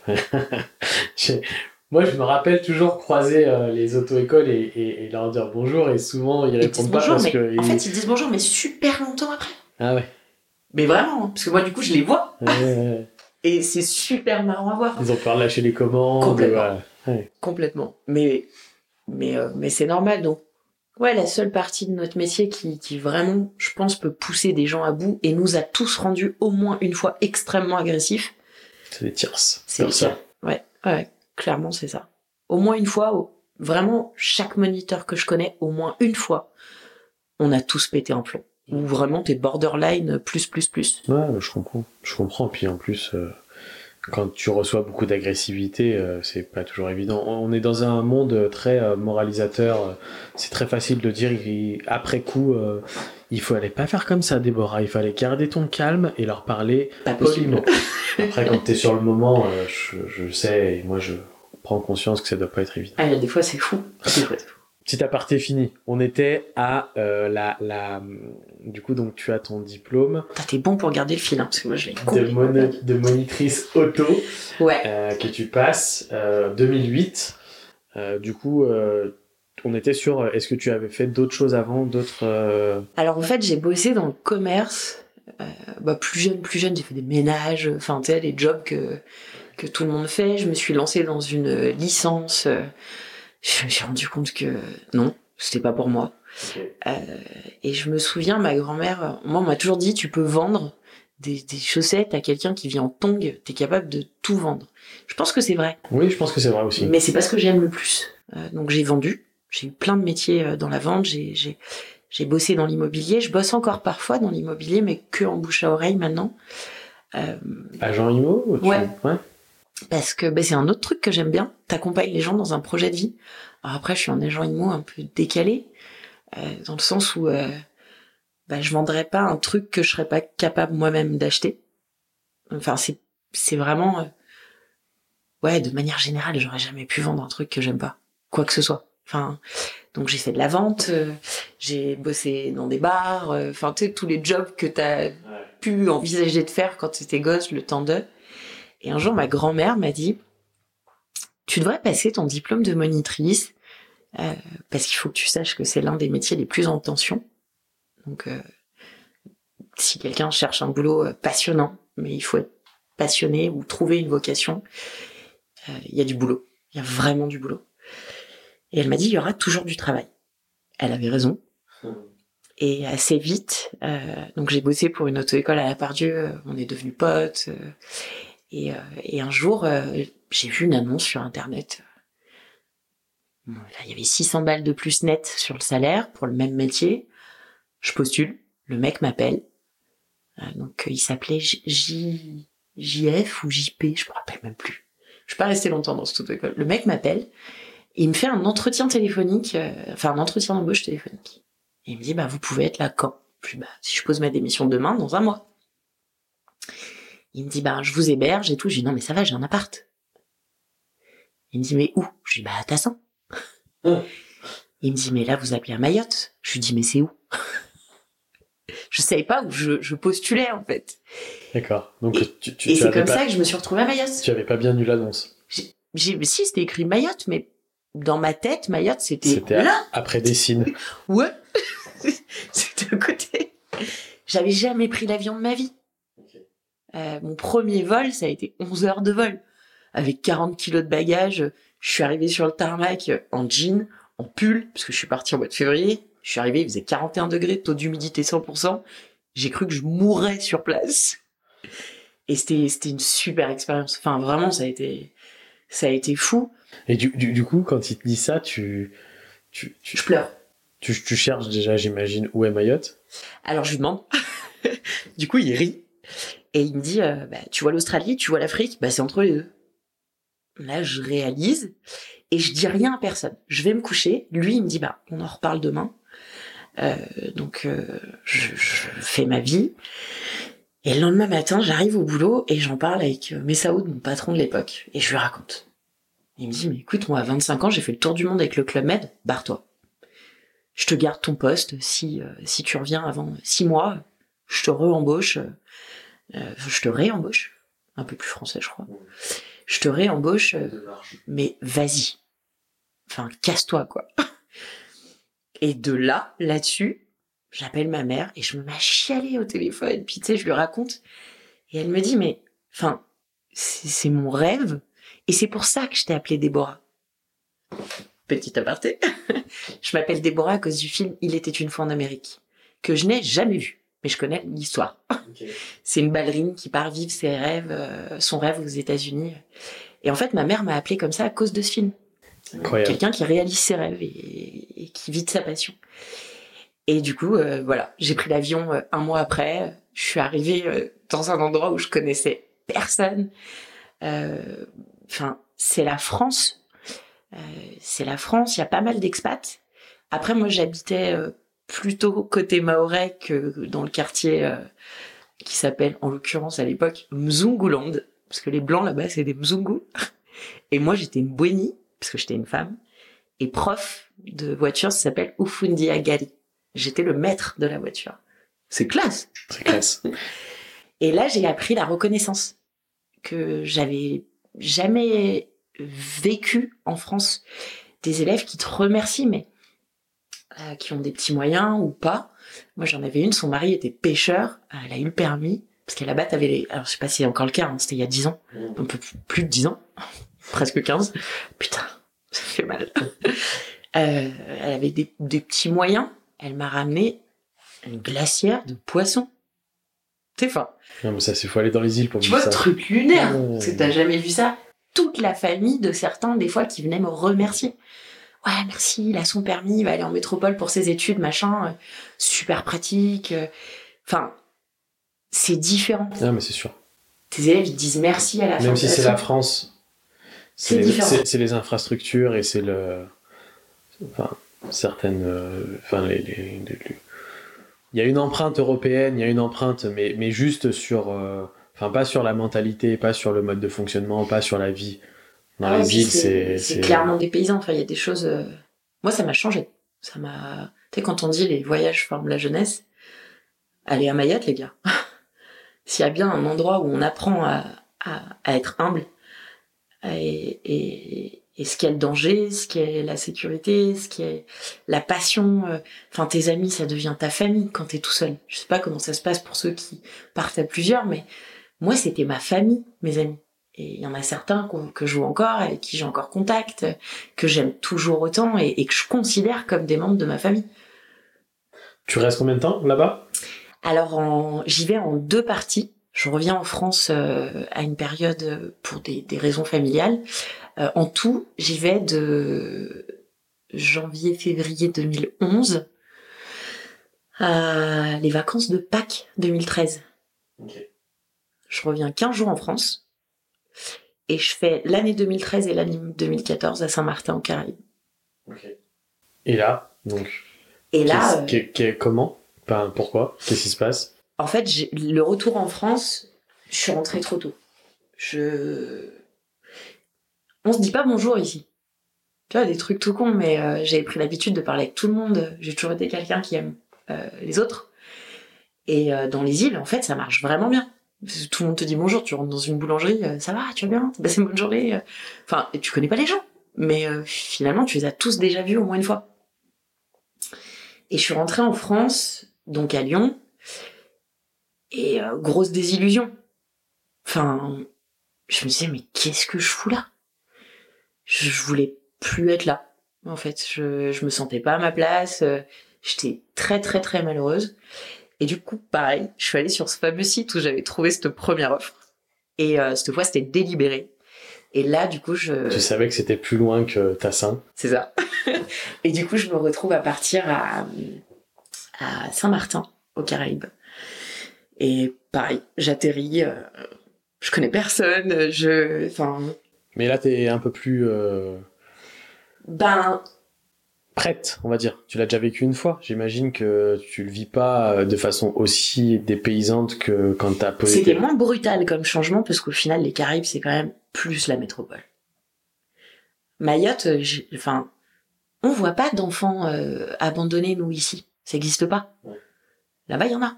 Moi, je me rappelle toujours croiser euh, les auto-écoles et, et, et leur dire bonjour et souvent, ils répondent pas bonjour, parce que. en ils- fait ils disent bonjour, mais super longtemps après. Ah ouais. Mais vraiment, hein, parce que moi du coup je les vois Ouais, ouais, ouais. Et c'est super marrant à voir. Ils ont peur de lâcher les commandes. Complètement. Ouais. Complètement. Mais, mais, euh, mais c'est normal. Donc, ouais, la seule partie de notre métier qui, qui vraiment, je pense, peut pousser des gens à bout et nous a tous rendus au moins une fois extrêmement agressifs, C'est des tirs. c'est le tir. Ouais, ouais, clairement, c'est ça. Au moins une fois, vraiment, chaque moniteur que je connais, au moins une fois, on a tous pété en plomb. Ou vraiment, t'es borderline plus, plus, plus. Ouais, je comprends. Je comprends. Puis en plus, euh, quand tu reçois beaucoup d'agressivité, euh, c'est pas toujours évident. On est dans un monde très euh, moralisateur. C'est très facile de dire après coup, euh, il fallait pas faire comme ça, Déborah. Il fallait garder ton calme et leur parler pas poliment. après, quand t'es sur le moment, je, je, sais, et moi je prends conscience que ça doit pas être évident. Ah, des fois c'est fou. Des fois, c'est fou. Petit aparté fini. On était à euh, la, la. Du coup, donc tu as ton diplôme. T'es bon pour garder le fil, hein, parce que moi je vais de, de monitrice auto. Ouais. Euh, que tu passes. Euh, 2008. Euh, du coup, on était sur. Est-ce que tu avais fait d'autres choses avant, d'autres. Alors en fait, j'ai bossé dans le commerce. bah, plus jeune, plus jeune, j'ai fait des ménages. Enfin, tu sais, les jobs que que tout le monde fait. Je me suis lancée dans une licence je me suis rendu compte que non, c'était pas pour moi. Euh, et je me souviens, ma grand-mère, moi, on m'a toujours dit, tu peux vendre des, des chaussettes à quelqu'un qui vient en tongue, t'es capable de tout vendre. Je pense que c'est vrai. Oui, je pense que c'est vrai aussi. Mais c'est pas ce que j'aime le plus. Euh, donc j'ai vendu, j'ai eu plein de métiers euh, dans la vente, j'ai, j'ai, j'ai bossé dans l'immobilier, je bosse encore parfois dans l'immobilier, mais que en bouche à oreille maintenant. Euh, Agent immo ouais. ouais parce que ben, c'est un autre truc que j'aime bien. T'accompagnes les gens dans un projet de vie. Alors après, je suis un agent immo un peu décalé, euh, dans le sens où euh, ben, je vendrais pas un truc que je serais pas capable moi-même d'acheter. Enfin, c'est c'est vraiment euh, ouais, de manière générale, j'aurais jamais pu vendre un truc que j'aime pas, quoi que ce soit. Enfin, donc j'ai fait de la vente, euh, j'ai bossé dans des bars, euh, enfin tu sais tous les jobs que t'as pu envisager de faire quand tu étais gosse, le temps de. Et un jour, ma grand-mère m'a dit, tu devrais passer ton diplôme de monitrice, euh, parce qu'il faut que tu saches que c'est l'un des métiers les plus en tension. Donc, euh, si quelqu'un cherche un boulot euh, passionnant, mais il faut être passionné ou trouver une vocation, il y a du boulot. Il y a vraiment du boulot. Et elle m'a dit, il y aura toujours du travail. Elle avait raison. Et assez vite, donc j'ai bossé pour une auto-école à la Pardieu, on est devenus potes. Et, euh, et un jour, euh, j'ai vu une annonce sur Internet. Il y avait 600 balles de plus net sur le salaire pour le même métier. Je postule, le mec m'appelle. Euh, donc il s'appelait J... JF ou JP, je me rappelle même plus. Je suis pas resté longtemps dans cette école. Le mec m'appelle il me fait un entretien téléphonique, enfin un entretien d'embauche téléphonique. Et il me dit bah vous pouvez être là quand? Je dis bah si je pose ma démission demain, dans un mois. Il me dit, bah, je vous héberge et tout. Je dis, non, mais ça va, j'ai un appart. Il me dit, mais où? Je dis, bah, à Tassin. Il me dit, mais là, vous appelez à Mayotte. Je lui dis, mais c'est où? Je savais pas où je, postulais, en fait. D'accord. Donc, et, tu, et c'est comme ça que je me suis retrouvée à Mayotte. Tu avais pas bien lu l'annonce. J'ai, si, c'était écrit Mayotte, mais dans ma tête, Mayotte, c'était là. Après Dessine. ouais. c'était à côté. J'avais jamais pris l'avion de ma vie. Euh, mon premier vol, ça a été 11 heures de vol. Avec 40 kilos de bagages, je suis arrivée sur le tarmac en jean, en pull, parce que je suis partie en mois de février. Je suis arrivée, il faisait 41 degrés, taux d'humidité 100%. J'ai cru que je mourrais sur place. Et c'était, c'était une super expérience. Enfin, vraiment, ça a été, ça a été fou. Et du, du, coup, quand il te dit ça, tu, tu, tu... Je pleure. Tu, tu cherches déjà, j'imagine, où est Mayotte? Alors, je lui demande. du coup, il rit. Et il me dit, euh, bah, tu vois l'Australie, tu vois l'Afrique, bah, c'est entre les deux. Là, je réalise et je dis rien à personne. Je vais me coucher. Lui, il me dit, bah, on en reparle demain. Euh, donc, euh, je, fais ma vie. Et le lendemain matin, j'arrive au boulot et j'en parle avec Messaoud, mon patron de l'époque, et je lui raconte. Il me dit, mais écoute, moi, à 25 ans, j'ai fait le tour du monde avec le Club Med, barre-toi. Je te garde ton poste, si, si tu reviens avant six mois, je te re-embauche, euh, je te réembauche, un peu plus français je crois. Je te réembauche, euh, mais vas-y. Enfin, casse-toi quoi. Et de là, là-dessus, j'appelle ma mère et je me mets à chialer au téléphone. Puis tu sais, je lui raconte. Et elle me dit, mais, enfin, c'est mon rêve. Et c'est pour ça que je t'ai appelé Déborah. Petit aparté. je m'appelle Déborah à cause du film Il était une fois en Amérique, que je n'ai jamais vu mais je connais l'histoire. C'est une ballerine qui part vivre ses rêves, euh, son rêve aux États-Unis. Et en fait, ma mère m'a appelé comme ça à cause de ce film. Quelqu'un qui réalise ses rêves et, qui vit de sa passion. Et du coup, euh, voilà, j'ai pris l'avion euh, un mois après. Je suis arrivée dans un endroit où je connaissais personne. Euh, Enfin, c'est la France. Euh, c'est la France. Il y a pas mal d'expats. Après, moi, j'habitais euh, plutôt côté maorais que dans le quartier euh, qui s'appelle, en l'occurrence à l'époque, Mzunguland, parce que les blancs là-bas, c'est des Mzungu. Et moi, j'étais une Bweni, parce que j'étais une femme, et prof de voiture, ça s'appelle Ufundi Agari. J'étais le maître de la voiture. C'est classe. C'est classe. Et là, j'ai appris la reconnaissance que j'avais jamais vécu en France. Des élèves qui te remercient, mais euh, qui ont des petits moyens ou pas. Moi, j'en avais une, son mari était pêcheur, elle a eu le permis, parce qu'à là-bas, t'avais les... Alors, je sais pas si c'est encore le cas, hein, c'était il y a 10 ans, un peu plus de 10 ans, presque 15. Putain, ça fait mal. Euh, elle avait des, des petits moyens, elle m'a ramené une glacière de poissons. C'est fin. Non, mais ça, c'est faut aller dans les îles pour Tu voir vois, ça. truc lunaire. Parce que t'as jamais vu ça. Toute la famille de certains, des fois, qui venaient me remercier. Ouais, merci, il a son permis, il va aller en métropole pour ses études, machin. euh, super pratique. euh. Enfin, c'est différent. Non, mais c'est sûr. Tes élèves, disent merci à la fin. Même si c'est la. France, C'est les, infrastructures et c'est le. Enfin, certaines. euh, Enfin, les, les- les- les- Il y a une empreinte européenne, il y a une empreinte, mais, mais juste sur. euh, Enfin, pas sur la mentalité, pas sur le mode de fonctionnement, pas sur la vie. Dans Ah, les puis îles, c'est. C'est clairement des paysans. Enfin, il y a des choses. euh, Moi, ça m'a changé. Ça m'a. Tu sais, quand on dit les voyages forment la jeunesse, allez à Mayotte, les gars. S'il y a bien un endroit où on apprend à, à, à être humble et, et, et ce qu'est le danger, ce qu'est la sécurité, ce qu'est la passion. euh, Enfin, tes amis, ça devient ta famille quand t'es tout seul. Je sais pas comment ça se passe pour ceux qui partent à plusieurs, mais moi, c'était ma famille, mes amis. Et il y en a certains que je vois encore, avec qui j'ai encore contact, que j'aime toujours autant et, et que je considère comme des membres de ma famille. Tu restes combien de temps là-bas? Alors j'y vais en deux parties. Je reviens en France euh, à une période pour des, des raisons familiales. Euh, en tout, j'y vais de janvier-février 2011 à les vacances de Pâques 2013. Je reviens 15 jours en France et je fais l'année 2013 et l'année 2014 à Saint-Martin aux Caraïbes. Et là, donc. Et là, euh, comment? Enfin, pourquoi? Qu'est-ce qui se passe? En fait, le retour en France, je suis rentrée trop tôt. Je. On se dit pas bonjour ici. Tu vois, des trucs tout cons, mais euh, j'avais pris l'habitude de parler avec tout le monde. J'ai toujours été quelqu'un qui aime euh, les autres. Et euh, dans les îles, en fait, ça marche vraiment bien. Tout le monde te dit bonjour, tu rentres dans une boulangerie, euh, ça va, tu vas bien, t'as passé une bonne journée. euh. Enfin, tu connais pas les gens, mais euh, finalement, tu les as tous déjà vus au moins une fois. Et je suis rentrée en France, donc à Lyon, et grosse désillusion. Enfin, je me disais, mais qu'est-ce que je fous là? Je, voulais plus être là. En fait, je, je me sentais pas à ma place. J'étais très très très malheureuse. Et du coup, pareil, je suis allée sur ce fameux site où j'avais trouvé cette première offre. Et euh, cette fois, c'était délibéré. Et là, du coup, je... Tu savais que c'était plus loin que Tassin. C'est ça. et du coup, je me retrouve à partir à, à Saint-Martin, aux Caraïbes. Et pareil, j'atterris, euh, je connais personne, je... Enfin, Mais là, t'es un peu plus euh, ben, prête, on va dire. Tu l'as déjà vécu une fois. J'imagine que tu le vis pas euh, de façon aussi dépaysante que quand t'as posé. c'était moins brutal comme changement parce qu'au final, les Caraïbes, c'est quand même plus la métropole. Mayotte, euh, enfin, on voit pas d'enfants euh, abandonnés, nous, ici. Ça n'existe pas. Là-bas, il y en a.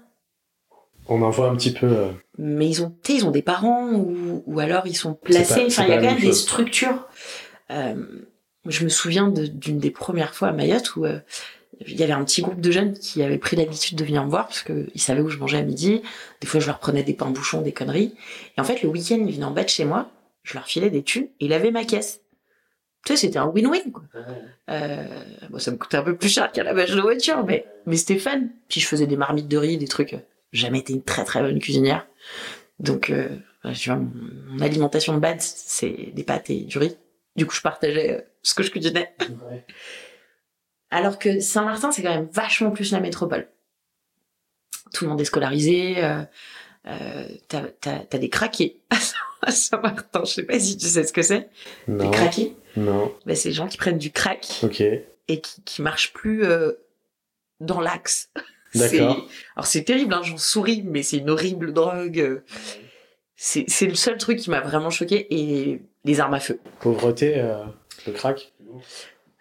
On en voit un petit peu. euh, mais ils ont, ils ont des parents ou, ou alors ils sont placés. Pas- Enfin, il y a quand même des structures. Euh, je me souviens de- d'une des premières fois à Mayotte où euh, il y avait un petit groupe de jeunes qui avaient pris l'habitude de venir me voir parce qu'ils savaient où je mangeais à midi. Des fois, je leur prenais des pains bouchons, des conneries. Et en fait, le week-end, ils venaient en bas de chez moi. Je leur filais des thunes et il avait ma caisse. Tu sais, c'était un win-win, quoi. Euh, bon, ça me coûtait un peu plus cher qu'à la bâche de voiture, mais, mais c'était fun. Puis je faisais des marmites de riz, des trucs. euh, Jamais été une très très bonne cuisinière. Donc, euh, tu vois, mon, mon alimentation de base, c'est des pâtes et du riz. Du coup, je partageais euh, ce que je cuisinais. Alors que Saint-Martin, c'est quand même vachement plus la métropole. Tout le monde est scolarisé. Euh, euh, t'as, t'as, t'as des craqués à Saint-Martin. Je sais pas si tu sais ce que c'est. Non. Les craqués. Non. Bah, c'est les gens qui prennent du crack Ok. et qui, qui marchent plus euh, dans l'axe. C'est- D'accord. Alors c'est terrible, hein, j'en souris, mais c'est une horrible drogue. C'est c'est le seul truc qui m'a vraiment choqué et les armes à feu. Pauvreté, euh, le crack.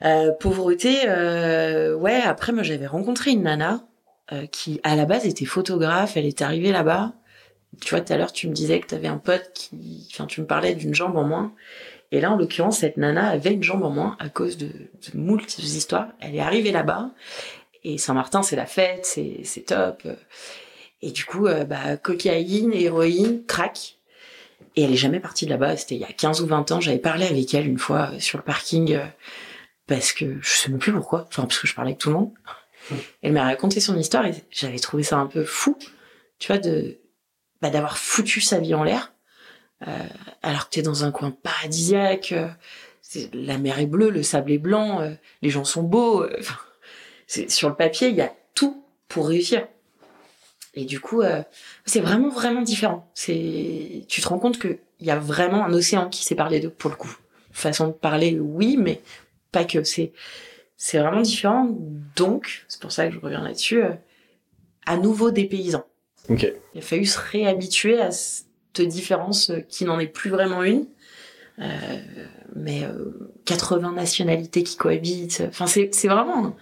Euh, pauvreté, euh, ouais. Après, moi, j'avais rencontré une nana qui, à la base, était photographe. Elle était arrivée là-bas. Tu vois, tout à l'heure, tu me disais que tu avais un pote qui, enfin, tu me parlais d'une jambe en moins. Et là, en l'occurrence, cette nana avait une jambe en moins à cause de, de moult histoires. Elle est arrivée là-bas et Saint-Martin, c'est la fête, c'est c'est top. Et du coup, euh, bah, cocaïne, héroïne, crack. Et elle est jamais partie de là-bas. C'était il y a 15 ou 20 ans. J'avais parlé avec elle une fois euh, sur le parking. euh, parce que je sais même plus pourquoi, enfin parce que je parlais avec tout le monde. Elle m'a raconté son histoire et j'avais trouvé ça un peu fou, tu vois, de bah, d'avoir foutu sa vie en l'air, euh, alors que t'es dans un coin paradisiaque, euh, la mer est bleue, le sable est blanc, euh, les gens sont beaux, euh, sur le papier il y a tout pour réussir. Et du coup, euh, c'est vraiment vraiment différent. C'est, tu te rends compte que il y a vraiment un océan qui sépare les deux pour le coup. Façon de parler, oui, mais pas que. C'est c'est vraiment différent. Donc, c'est pour ça que je reviens là-dessus. euh, à nouveau des paysans. Ok. Il a fallu se réhabituer à cette différence euh, qui n'en est plus vraiment une. Euh, mais euh, 80 nationalités qui cohabitent. Enfin, c'est c'est vraiment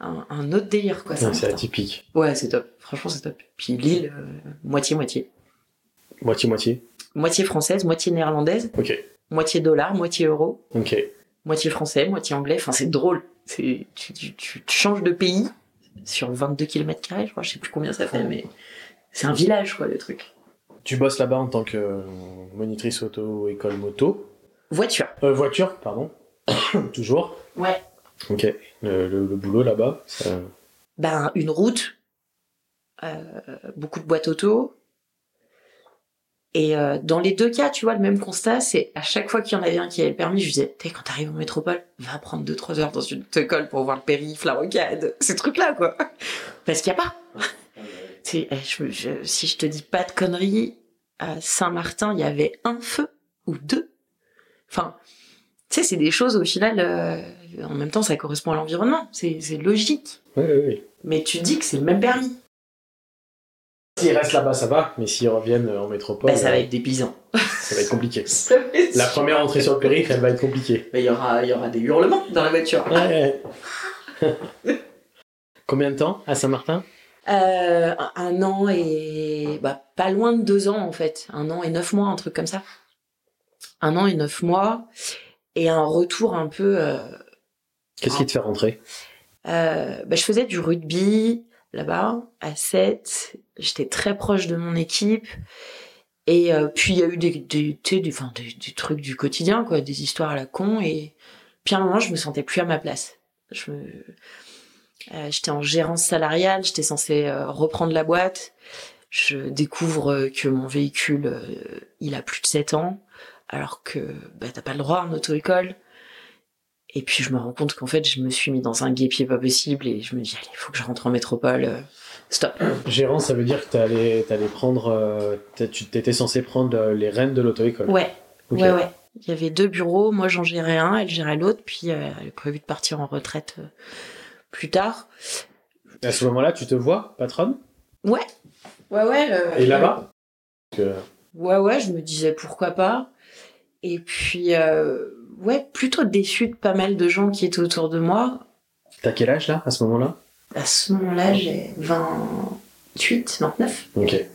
un, autre délire, quoi. Ouais, c'est atypique. Ouais, c'est top. Franchement, c'est top. Puis l'île, euh, moitié-moitié. Moitié-moitié. Moitié française, moitié néerlandaise, Ok. moitié dollar, moitié euro. Ok. moitié français, moitié anglais. Enfin, c'est drôle. C'est tu, tu, tu- tu changes de pays sur 22 km carrés, je crois. Je sais plus combien ça fait, mais c'est un village, quoi, le truc. Tu bosses là-bas en tant que euh, monitrice auto, école moto. Voiture. Euh, voiture, pardon. Toujours. Ouais. Ok. Le, le- boulot là-bas, ça... Ben, une route, euh, beaucoup de boîtes auto. Et euh, dans les deux cas, tu vois, le même constat, c'est à chaque fois qu'il y en avait un qui avait le permis, je disais, T'es, quand t'arrives en métropole, va prendre 2-3 heures dans une école pour voir le périph', la rocade, ces trucs-là, quoi. Parce qu'il n'y a pas. Si je te dis pas de conneries, à Saint-Martin, il y avait un feu ou deux. Enfin, tu sais, c'est des choses au final. euh, en même temps, ça correspond à l'environnement. C'est logique. Oui, oui, oui. Mais tu dis que c'est le même permis. S'ils restent là-bas, ça va, mais s'ils reviennent en métropole, Bah, ça va euh, être ça va être compliqué. Ça va être La sûr. première entrée sur le périph', elle va être compliquée. Mais il y aura, y aura des hurlements dans la voiture. Ouais. Combien de temps à Saint-Martin? Euh, un- un an et bah, pas loin de deux ans en fait, un an et neuf mois, un truc comme ça. Un an et neuf mois et un retour un peu. euh, Qu'est-ce qui te fait rentrer? Euh, bah, je faisais du rugby là-bas à 7 J'étais très proche de mon équipe. Et euh, puis il y a eu des, trucs du quotidien, quoi, des histoires à la con. Et puis à un moment, je me sentais plus à ma place. Je euh, j'étais en gérance salariale, j'étais censée reprendre la boîte. Je découvre que mon véhicule, il a plus de 7 ans, alors que bah, t'as pas le droit en auto-école. Et puis je me rends compte qu'en fait, je me suis mis dans un guépier pas possible et je me dis, allez, il faut que je rentre en métropole. euh, stop. Gérant, ça veut dire que t'allais, t'allais prendre, euh, tu t'étais censé prendre euh, les rênes de l'auto-école. Ouais, ouais, ouais. Il y avait deux bureaux, moi j'en gérais un, elle gérait l'autre, puis euh, elle est prévu de partir en retraite euh, plus tard. À ce moment-là, tu te vois, patronne? Ouais, ouais, ouais. Et là-bas? que- Ouais, ouais, je me disais pourquoi pas. Et puis, euh, ouais, plutôt déçue de pas mal de gens qui étaient autour de moi. T'as quel âge là, à ce moment-là? À ce moment-là, j'ai 28, 29, Ok.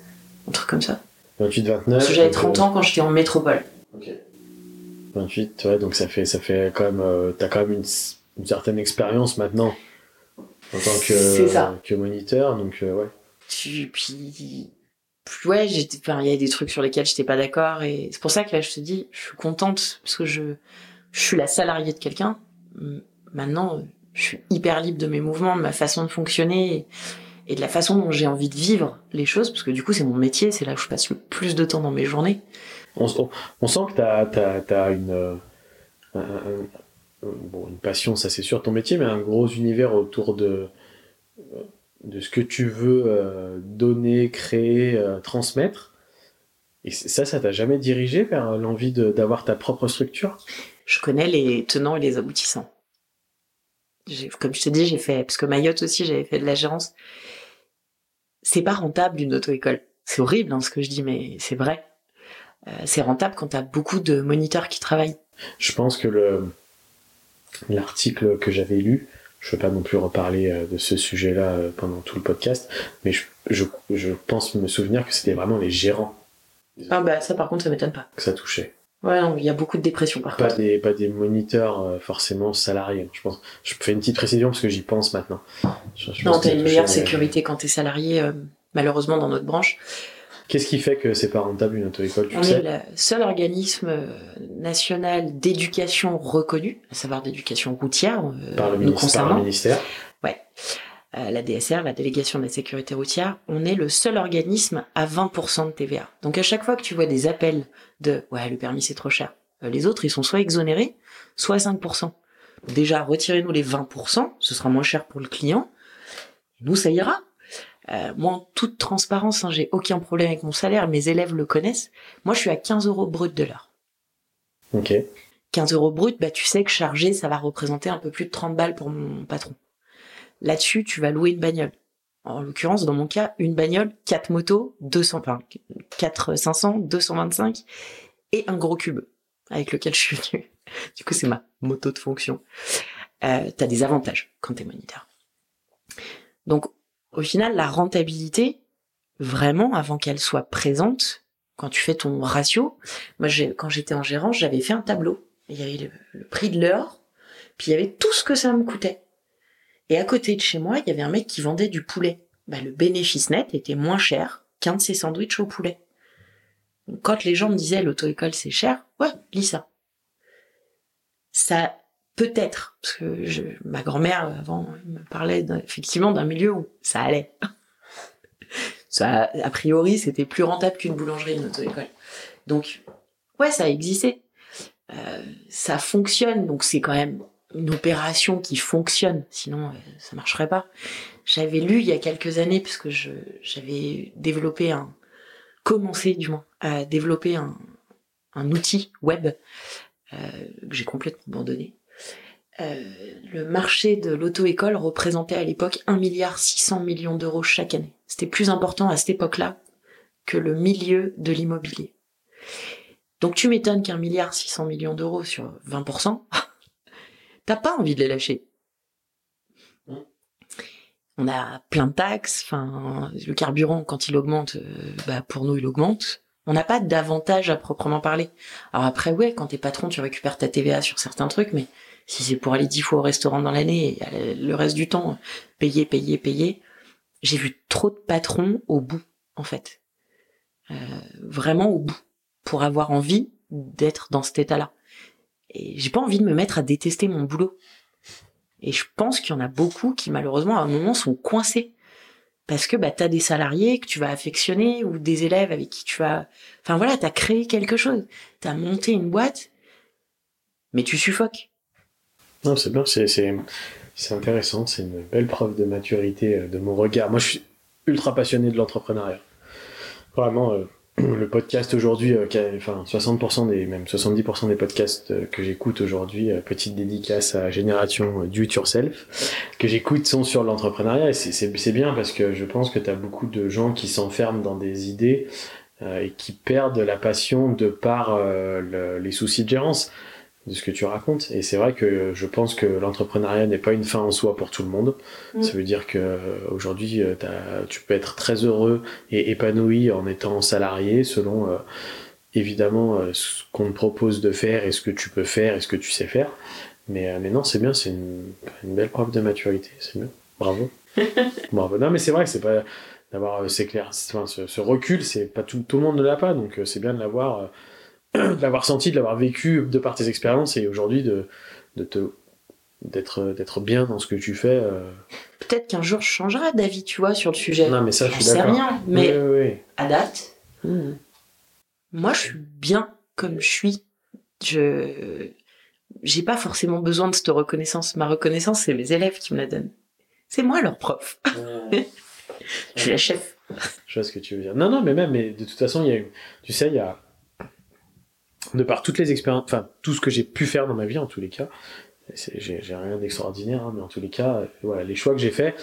un truc comme ça. 28, 29. Parce que j'avais donc, 30 euh, ans quand j'étais en métropole. Ok. 28, ouais, donc ça fait, ça fait quand même, euh, t'as quand même une, certaine expérience maintenant en tant que, C'est ça. que moniteur, donc euh, ouais. Puis, puis, ouais, j'étais, il y a des trucs sur lesquels j'étais pas d'accord et c'est pour ça que là, je te dis, je suis contente parce que je, je suis la salariée de quelqu'un. Maintenant, je suis hyper libre de mes mouvements, de ma façon de fonctionner et, de la façon dont j'ai envie de vivre les choses parce que du coup, c'est mon métier, c'est là où je passe le plus de temps dans mes journées. On, sent que t'as une, euh, une passion, ça c'est sûr, ton métier, mais un gros univers autour de, euh, ce que tu veux euh, donner, créer, transmettre. Et ça, ça t'a jamais dirigé vers l'envie d'avoir ta propre structure? Je connais les tenants et les aboutissants. Comme je te dis, j'ai fait, parce que Mayotte aussi, j'avais fait de la gérance. C'est pas rentable une auto-école. C'est horrible hein, ce que je dis, mais c'est vrai. Euh, c'est rentable quand tu as beaucoup de moniteurs qui travaillent. Je pense que le l'article que j'avais lu, je ne veux pas non plus reparler euh, de ce sujet-là euh, pendant tout le podcast, mais je, je, je pense me souvenir que c'était vraiment les gérants. Ah bah ça par contre ça m'étonne pas. Que ça touchait. Ouais, il y a beaucoup de dépression par pas contre. Des, pas des moniteurs forcément salariés. Je pense. Je fais une petite précision parce que j'y pense maintenant. Je, je non, t'as une meilleure sécurité quand t'es salarié, malheureusement dans notre branche. Qu'est-ce qui fait que c'est pas rentable une auto-école On est le seul organisme euh, national d'éducation reconnu, à savoir d'éducation routière, euh, par le, ministère, par le ministère. Ouais. Euh, la DSR, la délégation de la sécurité routière, on est le seul organisme à 20% de TVA. Donc à chaque fois que tu vois des appels de ouais le permis c'est trop cher, les autres ils sont soit exonérés, soit à 5%. Déjà retirez-nous les 20%, ce sera moins cher pour le client. Nous ça ira. Euh, moi, en toute transparence, hein, j'ai aucun problème avec mon salaire, mes élèves le connaissent. Moi, je suis à 15 euros brut de l'heure. Ok. 15 euros brut, bah, tu sais que chargé, ça va représenter un peu plus de 30 balles pour mon patron. Là-dessus, tu vas louer une bagnole. En l'occurrence, dans mon cas, une bagnole, 4 motos, 200, enfin, 4 500, 225 et un gros cube avec lequel je suis venu. Du coup, c'est ma moto de fonction. Euh, t'as des avantages quand t'es moniteur. Donc, au final, la rentabilité, vraiment, avant qu'elle soit présente, quand tu fais ton ratio, moi, quand j'étais en gérance, j'avais fait un tableau. Il y avait le, prix de l'heure, puis il y avait tout ce que ça me coûtait. Et à côté de chez moi, il y avait un mec qui vendait du poulet. Bah, le bénéfice net était moins cher qu'un de ses sandwichs au poulet. Donc, quand les gens me disaient l'auto-école c'est cher, ouais, lis ça. Ça Peut-être, parce que je, ma grand-mère avant me parlait effectivement d'un milieu où ça allait. ça, a priori, c'était plus rentable qu'une boulangerie, une auto-école. Donc, ouais, ça a existé. Euh, ça fonctionne, donc c'est quand même une opération qui fonctionne, sinon euh, ça marcherait pas. J'avais lu il y a quelques années, puisque j'avais développé un, commencé du moins, à développer un, un outil web euh, que j'ai complètement abandonné, euh, le marché de l'auto-école représentait à l'époque 1 milliard 600 millions d'euros chaque année. C'était plus important à cette époque-là que le milieu de l'immobilier. Donc tu m'étonnes qu'un milliard 600 millions d'euros sur 20%, t'as pas envie de les lâcher. On a plein de taxes, enfin le carburant quand il augmente, euh, bah pour nous il augmente. On n'a pas d'avantage à proprement parler. Alors après ouais, quand t'es patron, tu récupères ta TVA sur certains trucs, mais si c'est pour aller dix fois au restaurant dans l'année et le reste du temps payer, payer, payer, j'ai vu trop de patrons au bout, en fait. Euh, vraiment au bout, pour avoir envie d'être dans cet état-là. Et j'ai pas envie de me mettre à détester mon boulot. Et je pense qu'il y en a beaucoup qui malheureusement à un moment sont coincés parce que bah t'as des salariés que tu vas affectionner ou des élèves avec qui tu vas enfin voilà t'as créé quelque chose t'as monté une boîte mais tu suffoques non, c'est bien, c'est, c'est, intéressant, c'est une belle preuve de maturité euh, de mon regard. Moi, je suis ultra passionné de l'entrepreneuriat. Vraiment, euh, le podcast aujourd'hui, euh, enfin 60% des, même 70% des podcasts que j'écoute aujourd'hui, petite dédicace à Génération Do It Yourself, que j'écoute sont sur l'entrepreneuriat. Et c'est, bien parce que je pense que tu as beaucoup de gens qui s'enferment dans des idées et qui perdent la passion de par les soucis de gérance de ce que tu racontes. Et c'est vrai que je pense que l'entrepreneuriat n'est pas une fin en soi pour tout le monde. Mm. Ça veut dire que euh, aujourd'hui, euh, tu peux être très heureux et épanoui en étant salarié selon euh, évidemment ce qu'on te propose de faire et ce que tu peux faire et ce que tu sais faire. Mais, mais non, c'est bien, c'est une, une, belle preuve de maturité. C'est bien. Bravo. Bravo. Non, mais c'est vrai que c'est pas d'avoir, c'est clair, enfin, ce, ce, recul, c'est pas tout, tout le monde ne l'a pas, donc c'est bien de l'avoir de l'avoir senti, de l'avoir vécu de par tes expériences et aujourd'hui de, de te d'être d'être bien dans ce que tu fais. Euh. Peut-être qu'un jour je changerai d'avis, tu vois, sur le sujet. Non, mais ça, je suis d'accord. rien, mais à date, moi, je suis bien comme je suis. Je j'ai pas forcément besoin de cette reconnaissance. Ma reconnaissance, c'est mes élèves qui me la donnent. C'est moi leur prof. je suis la chef. Je vois ce que tu veux dire. Non, non, mais même, mais de toute façon, il y a, tu sais, il y a, de par toutes les expériences, enfin, tout ce que j'ai pu faire dans ma vie, en tous les cas, j'ai rien d'extraordinaire, hein, mais en tous les cas, euh, voilà, les choix que j'ai faits,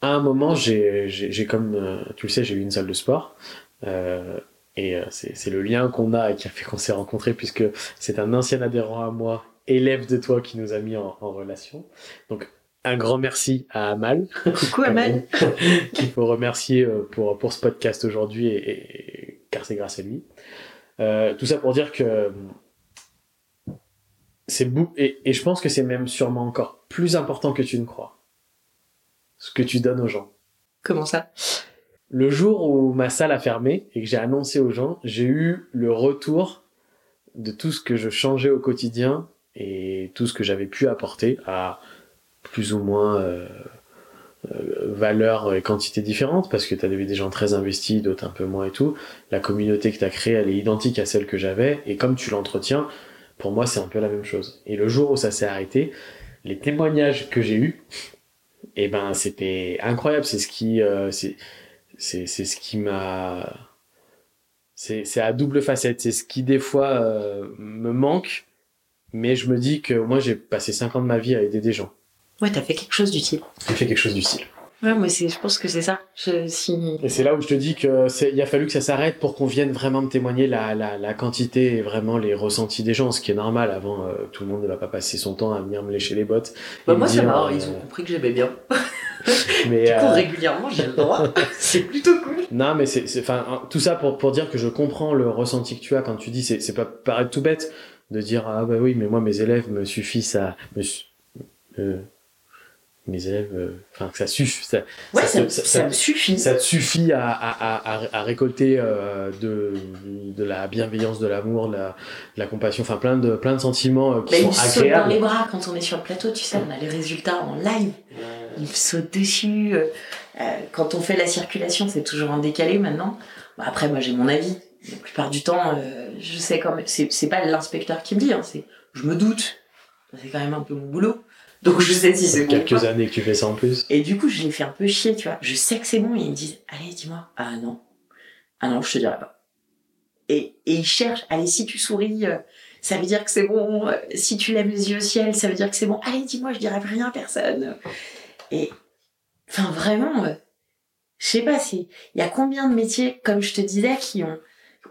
à un moment, j'ai comme, euh, tu le sais, j'ai eu une salle de sport. Euh, et c'est le lien qu'on a et qui a fait qu'on s'est rencontrés, puisque c'est un ancien adhérent à moi, élève de toi, qui nous a mis en, en relation. Donc, un grand merci à Amal. Coucou Amal. Qu'il faut remercier pour, pour ce podcast aujourd'hui, et, et, car c'est grâce à lui. Euh, tout ça pour dire que c'est et, et je pense que c'est même sûrement encore plus important que tu ne crois ce que tu donnes aux gens. Comment ça? Le jour où ma salle a fermé et que j'ai annoncé aux gens, j'ai eu le retour de tout ce que je changeais au quotidien et tout ce que j'avais pu apporter à plus ou moins euh, euh, valeur et quantité différentes parce que tu avais des gens très investis, d'autres un peu moins et tout. La communauté que tu as créée, elle est identique à celle que j'avais et comme tu l'entretiens, pour moi c'est un peu la même chose. Et le jour où ça s'est arrêté, les témoignages que j'ai eus, et eh ben c'était incroyable c'est ce qui euh, c'est c'est ce qui m'a c'est c'est à double facette c'est ce qui des fois euh, me manque mais je me dis que moi j'ai passé 5 ans de ma vie à aider des gens ouais t'as fait quelque chose d'utile j'ai fait quelque chose d'utile Ouais, moi, je pense que c'est ça. Je, si... Et c'est là où je te dis que il a fallu que ça s'arrête pour qu'on vienne vraiment me témoigner la, la, la, quantité et vraiment les ressentis des gens, ce qui est normal. Avant, euh, tout le monde ne va pas passer son temps à venir me lécher les bottes. Bah, moi, ça va. Euh, ils ont compris que j'aimais bien. mais du coup, euh, régulièrement, j'ai le droit. c'est plutôt cool. Non, mais c'est, enfin, tout ça pour pour dire que je comprends le ressenti que tu as quand tu dis, c'est, c'est pas paraître tout bête de dire ah bah oui, mais moi mes élèves me suffisent à me euh, mes élèves, euh, enfin, ça suffit. Ça, ouais, ça, ça, ça, suffit. Ça te suffit à, à, à, à récolter euh, de, de la bienveillance, de l'amour, de la, de la compassion, enfin, plein de, plein de sentiments euh, qui bah, sont agréables. dans les bras quand on est sur le plateau, tu sais, on a les résultats en live. Ils sautent dessus. quand on fait la circulation, c'est toujours en décalé maintenant. Bah, après, moi, j'ai mon avis. La plupart du temps, je sais quand même. C'est pas l'inspecteur qui me dit, hein, c'est je me doute. C'est quand même un peu mon boulot. Donc je sais si c'est bon. Quelques années que tu fais ça en plus. Et du coup, je les fais un peu chier, tu vois. Je sais que c'est bon et ils me disent, allez, dis-moi. Ah non. Ah non, je te dirai pas. Et, et ils cherchent, allez, si tu souris, euh, ça veut dire que c'est bon. Si tu lèves les yeux au ciel, ça veut dire que c'est bon. Allez, dis-moi, je dirai rien à personne. Et, enfin, vraiment, euh, je sais pas si, il y a combien de métiers, comme je te disais, qui ont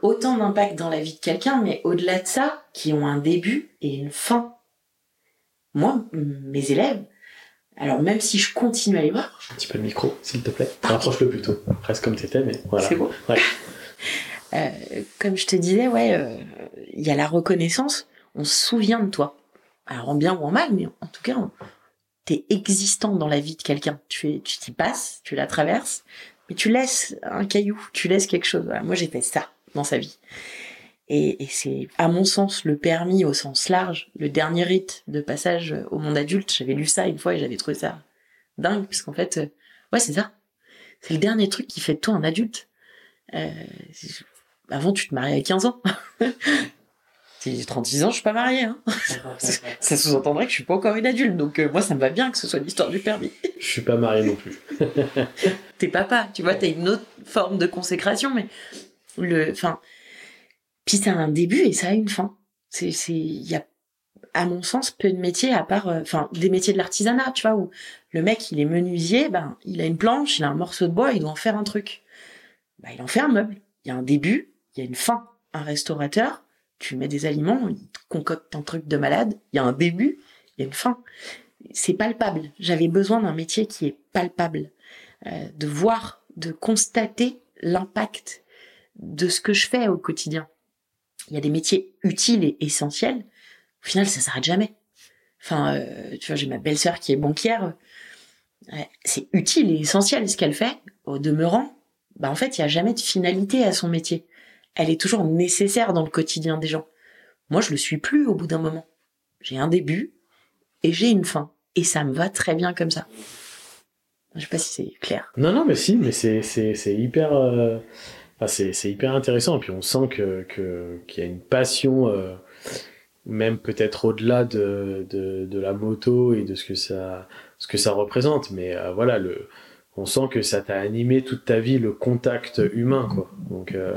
autant d'impact dans la vie de quelqu'un, mais au-delà de ça, qui ont un début et une fin moi, mes élèves, alors même si je continue à les voir. Un petit peu le micro, s'il te plaît. Rapproche-le plutôt. Presque comme t'étais, mais voilà. C'est bon. Ouais. Euh, comme je te disais, ouais, euh, il y a la reconnaissance. On se souvient de toi. Alors en bien ou en mal, mais en tout cas, t'es existant dans la vie de quelqu'un. Tu t'y passes, tu la traverses, mais tu laisses un caillou, tu laisses quelque chose. Moi, j'ai fait ça dans sa vie. Et, et c'est, à mon sens, le permis au sens large, le dernier rite de passage au monde adulte. J'avais lu ça une fois et j'avais trouvé ça dingue, parce qu'en fait, euh, ouais, c'est ça. C'est le dernier truc qui fait de toi un adulte. Euh, avant, tu te mariais à 15 ans. J'ai 36 ans, je suis pas mariée. Hein. ça sous-entendrait que je suis pas encore une adulte. Donc euh, moi, ça me va bien que ce soit l'histoire du permis. je suis pas mariée non plus. T'es papa, tu vois, t'as une autre forme de consécration, mais le, enfin, puis ça a un début et ça a une fin. C'est, c'est, il y a, à mon sens, peu de métiers à part, euh, enfin, des métiers de l'artisanat, tu vois, où le mec, il est menuisier, ben, il a une planche, il a un morceau de bois, il doit en faire un truc. Ben, il en fait un meuble. Il y a un début, il y a une fin. Un restaurateur, tu mets des aliments, il concocte un truc de malade, il y a un début, il y a une fin. C'est palpable. J'avais besoin d'un métier qui est palpable, euh, de voir, de constater l'impact de ce que je fais au quotidien il y a des métiers utiles et essentiels. Au final, ça s'arrête jamais. Enfin, euh, tu vois, j'ai ma belle-sœur qui est banquière. c'est utile et essentiel ce qu'elle fait. Au demeurant, bah en fait, il y a jamais de finalité à son métier. Elle est toujours nécessaire dans le quotidien des gens. Moi, je le suis plus au bout d'un moment. J'ai un début et j'ai une fin. Et ça me va très bien comme ça. Je sais pas si c'est clair. Non, non, mais si, mais c'est, hyper. Euh, c'est hyper intéressant. Et puis on sent que qu'il y a une passion, euh, même peut-être au-delà de, de, de, la moto et de ce que ça ce que ça représente. Mais euh, voilà, le on sent que ça t'a animé toute ta vie le contact humain, quoi. Donc, euh,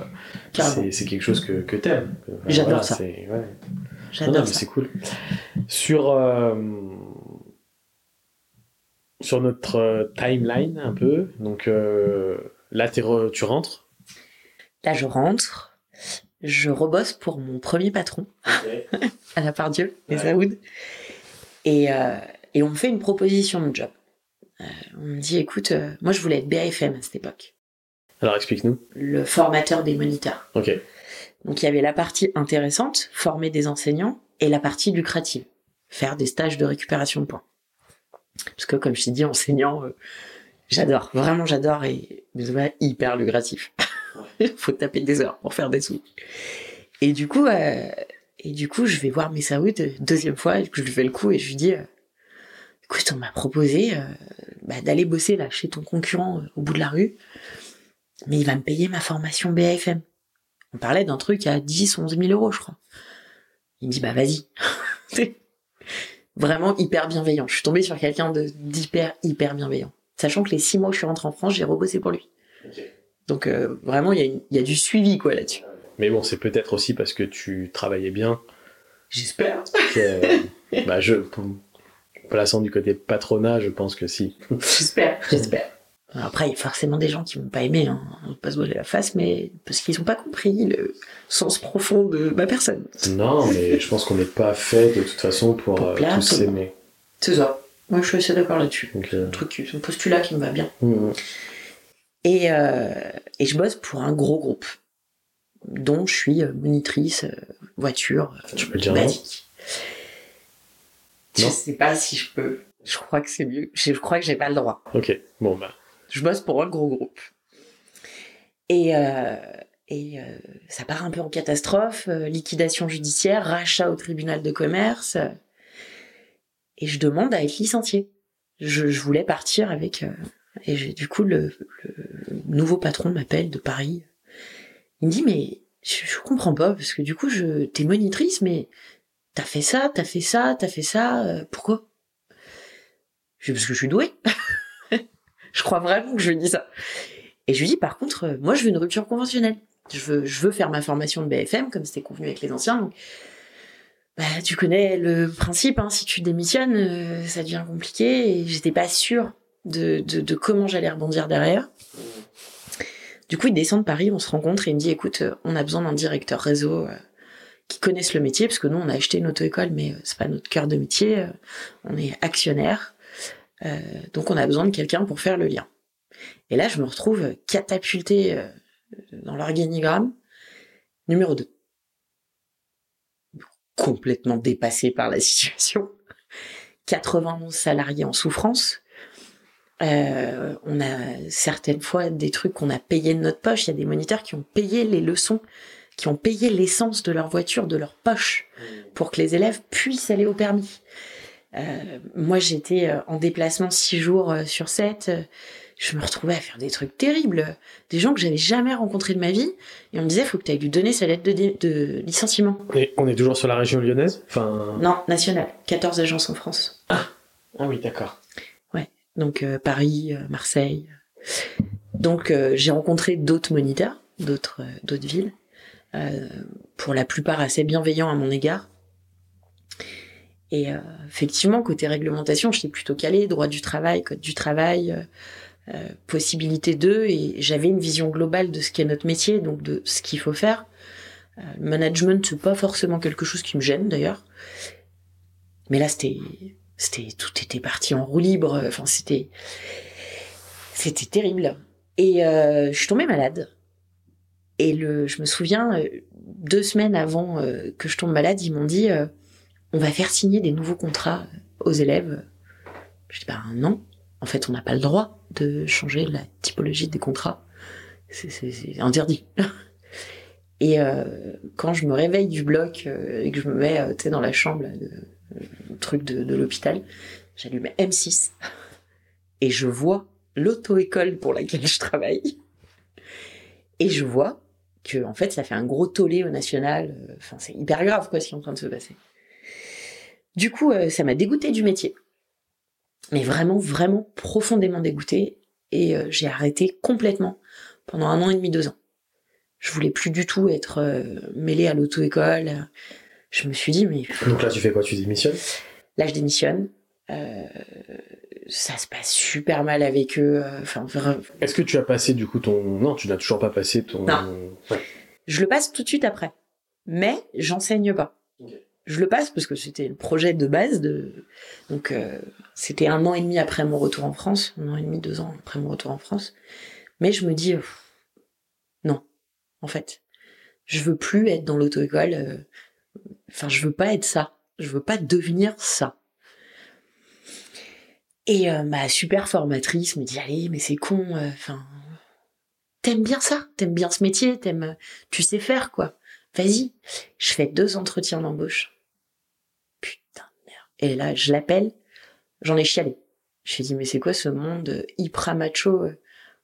c'est quelque chose que, que t'aimes. Enfin, J'adore ça. ouais. J'adore c'est cool. Sur, euh, sur notre euh, timeline, un peu, donc euh, là, re- tu rentres. Là, je rentre, je rebosse pour mon premier patron, à la part Dieu, les Ouais. Aoud. Et, euh, et on me fait une proposition de job. Euh, on me dit, écoute, euh, moi je voulais être BAFM à cette époque, Alors, explique-nous. le formateur des moniteurs. Ok. Donc il y avait la partie intéressante, former des enseignants, et la partie lucrative, faire des stages de récupération de points. Parce que comme je t'ai dit, enseignant, j'adore, vraiment j'adore, et mais hyper lucratif. Faut taper des heures pour faire des sous. Et du coup, euh, et du coup, je vais voir Messaoud euh, deuxième fois, je lui fais le coup et je lui dis, euh, écoute, on m'a proposé bah, d'aller bosser là chez ton concurrent au bout de la rue, mais il va me payer ma formation BAFM. On parlait d'un truc à 10, 11 000 euros, je crois. Il me dit, bah vas-y. Vraiment hyper bienveillant. Je suis tombée sur quelqu'un d'hyper, hyper bienveillant. Sachant que les six mois où je suis rentrée en France, j'ai rebossé pour lui. Donc euh, vraiment, il y, a y du suivi quoi là-dessus. Mais bon, c'est peut-être aussi parce que tu travaillais bien. J'espère. bah, je, plaçant du côté patronat, je pense que si. J'espère. J'espère. Après, il y a forcément des gens qui vont pas aimer, hein. on va pas se voiler la face, mais parce qu'ils ont pas compris le sens profond de ma personne. Non, mais je pense qu'on n'est pas fait de toute façon pour, Pour euh, tous s'aimer. C'est ça. Moi, je suis assez d'accord là-dessus. Euh, Un truc, qui- un postulat qui me va bien. mm, Et, euh, et je bosse pour un gros groupe, dont je suis euh, monitrice euh, voiture euh, Tu peux dire non basique. Je sais pas si je peux. Je crois que c'est mieux. Je crois que j'ai pas le droit. ok, bon, bah. Je bosse pour un gros groupe. Et, euh, et euh, ça part un peu en catastrophe, euh, liquidation judiciaire, rachat au tribunal de commerce. et je demande à être licenciée. Je, je voulais partir avec... et du coup, le, nouveau patron m'appelle de Paris. Il me dit, mais je, comprends pas, parce que du coup, t'es monitrice, mais t'as fait ça, t'as fait ça, t'as fait ça, euh, pourquoi? Parce que je suis douée. je crois vraiment que je lui dis ça. Et je lui dis, par contre, euh, moi, je veux une rupture conventionnelle. Je veux, faire ma formation de BFM, comme c'était convenu avec les anciens. Bah, tu connais le principe, hein, si tu démissionnes, euh, ça devient compliqué. Et j'étais pas sûre de, comment j'allais rebondir derrière. Du coup, il descend de Paris, on se rencontre et il me dit, écoute, euh, on a besoin d'un directeur réseau euh, qui connaisse le métier, parce que nous, on a acheté une auto-école, mais euh, c'est pas notre cœur de métier. on est actionnaire. Donc, on a besoin de quelqu'un pour faire le lien. Et là, je me retrouve catapultée dans l'organigramme numéro 2. Complètement dépassée par la situation. 91 salariés en souffrance. Euh, on a certaines fois des trucs qu'on a payés de notre poche. Il y a des moniteurs qui ont payé les leçons, qui ont payé l'essence de leur voiture de leur poche pour que les élèves puissent aller au permis. Euh, moi, j'étais euh, en déplacement six jours sur sept. euh, je me retrouvais à faire des trucs terribles. Des gens que j'avais jamais rencontrés de ma vie. Et on me disait, faut que tu ailles lui donner sa lettre de, licenciement. Et on est toujours sur la région lyonnaise? Enfin. Non, national. 14 agences en France. Ah oui, d'accord. Donc euh, Paris, euh, Marseille. Donc euh, j'ai rencontré d'autres moniteurs, d'autres d'autres villes, pour la plupart assez bienveillants à mon égard. Et effectivement, côté réglementation, j'étais plutôt calée, droit du travail, code du travail, possibilité d'eux, et j'avais une vision globale de ce qu'est notre métier, donc de ce qu'il faut faire. Le management, c'est pas forcément quelque chose qui me gêne d'ailleurs. Mais là, c'était c'était tout était parti en roue libre enfin c'était c'était terrible. Et euh, je suis tombée malade. Et le je me souviens euh, deux semaines avant euh, que je tombe malade ils m'ont dit on va faire signer des nouveaux contrats aux élèves. Je dis ben non. En fait on n'a pas le droit de changer la typologie des contrats. C'est interdit. Et quand je me réveille du bloc et que je me mets dans la chambre truc de, l'hôpital, j'allume M6 et je vois l'auto-école pour laquelle je travaille. Et je vois que, en fait, ça fait un gros tollé au national. Enfin, c'est hyper grave, quoi, ce qui est en train de se passer. Du coup, euh, ça m'a dégoûté du métier. Mais vraiment, vraiment profondément dégoûté. et euh, j'ai arrêté complètement pendant un an et demi, deux ans. Je voulais plus du tout être euh, mêlée à l'auto-école. Je me suis dit, mais Donc là, tu fais quoi? Tu démissionnes? là, je démissionne. Euh, ça se passe super mal avec eux. euh, Enfin, Est-ce que tu as passé du coup ton... Non, tu n'as toujours pas passé ton... Non. Ouais. je le passe tout de suite après. Mais j'enseigne pas. Je le passe parce que c'était le projet de base de. Donc, euh, c'était un an et demi après mon retour en France, un an et demi, deux ans après mon retour en France. Mais je me dis, euh, non, en fait, je veux plus être dans l'auto-école. Enfin, je veux pas être ça. Je veux pas devenir ça. Et euh, ma super formatrice me dit, allez, mais c'est con. euh, Enfin, t'aimes bien ça, t'aimes bien ce métier, t'aimes, tu sais faire quoi. Vas-y. Je fais deux entretiens d'embauche. Putain de merde. Et là, je l'appelle, j'en ai chialé. Je lui dit, mais c'est quoi ce monde euh, hyper macho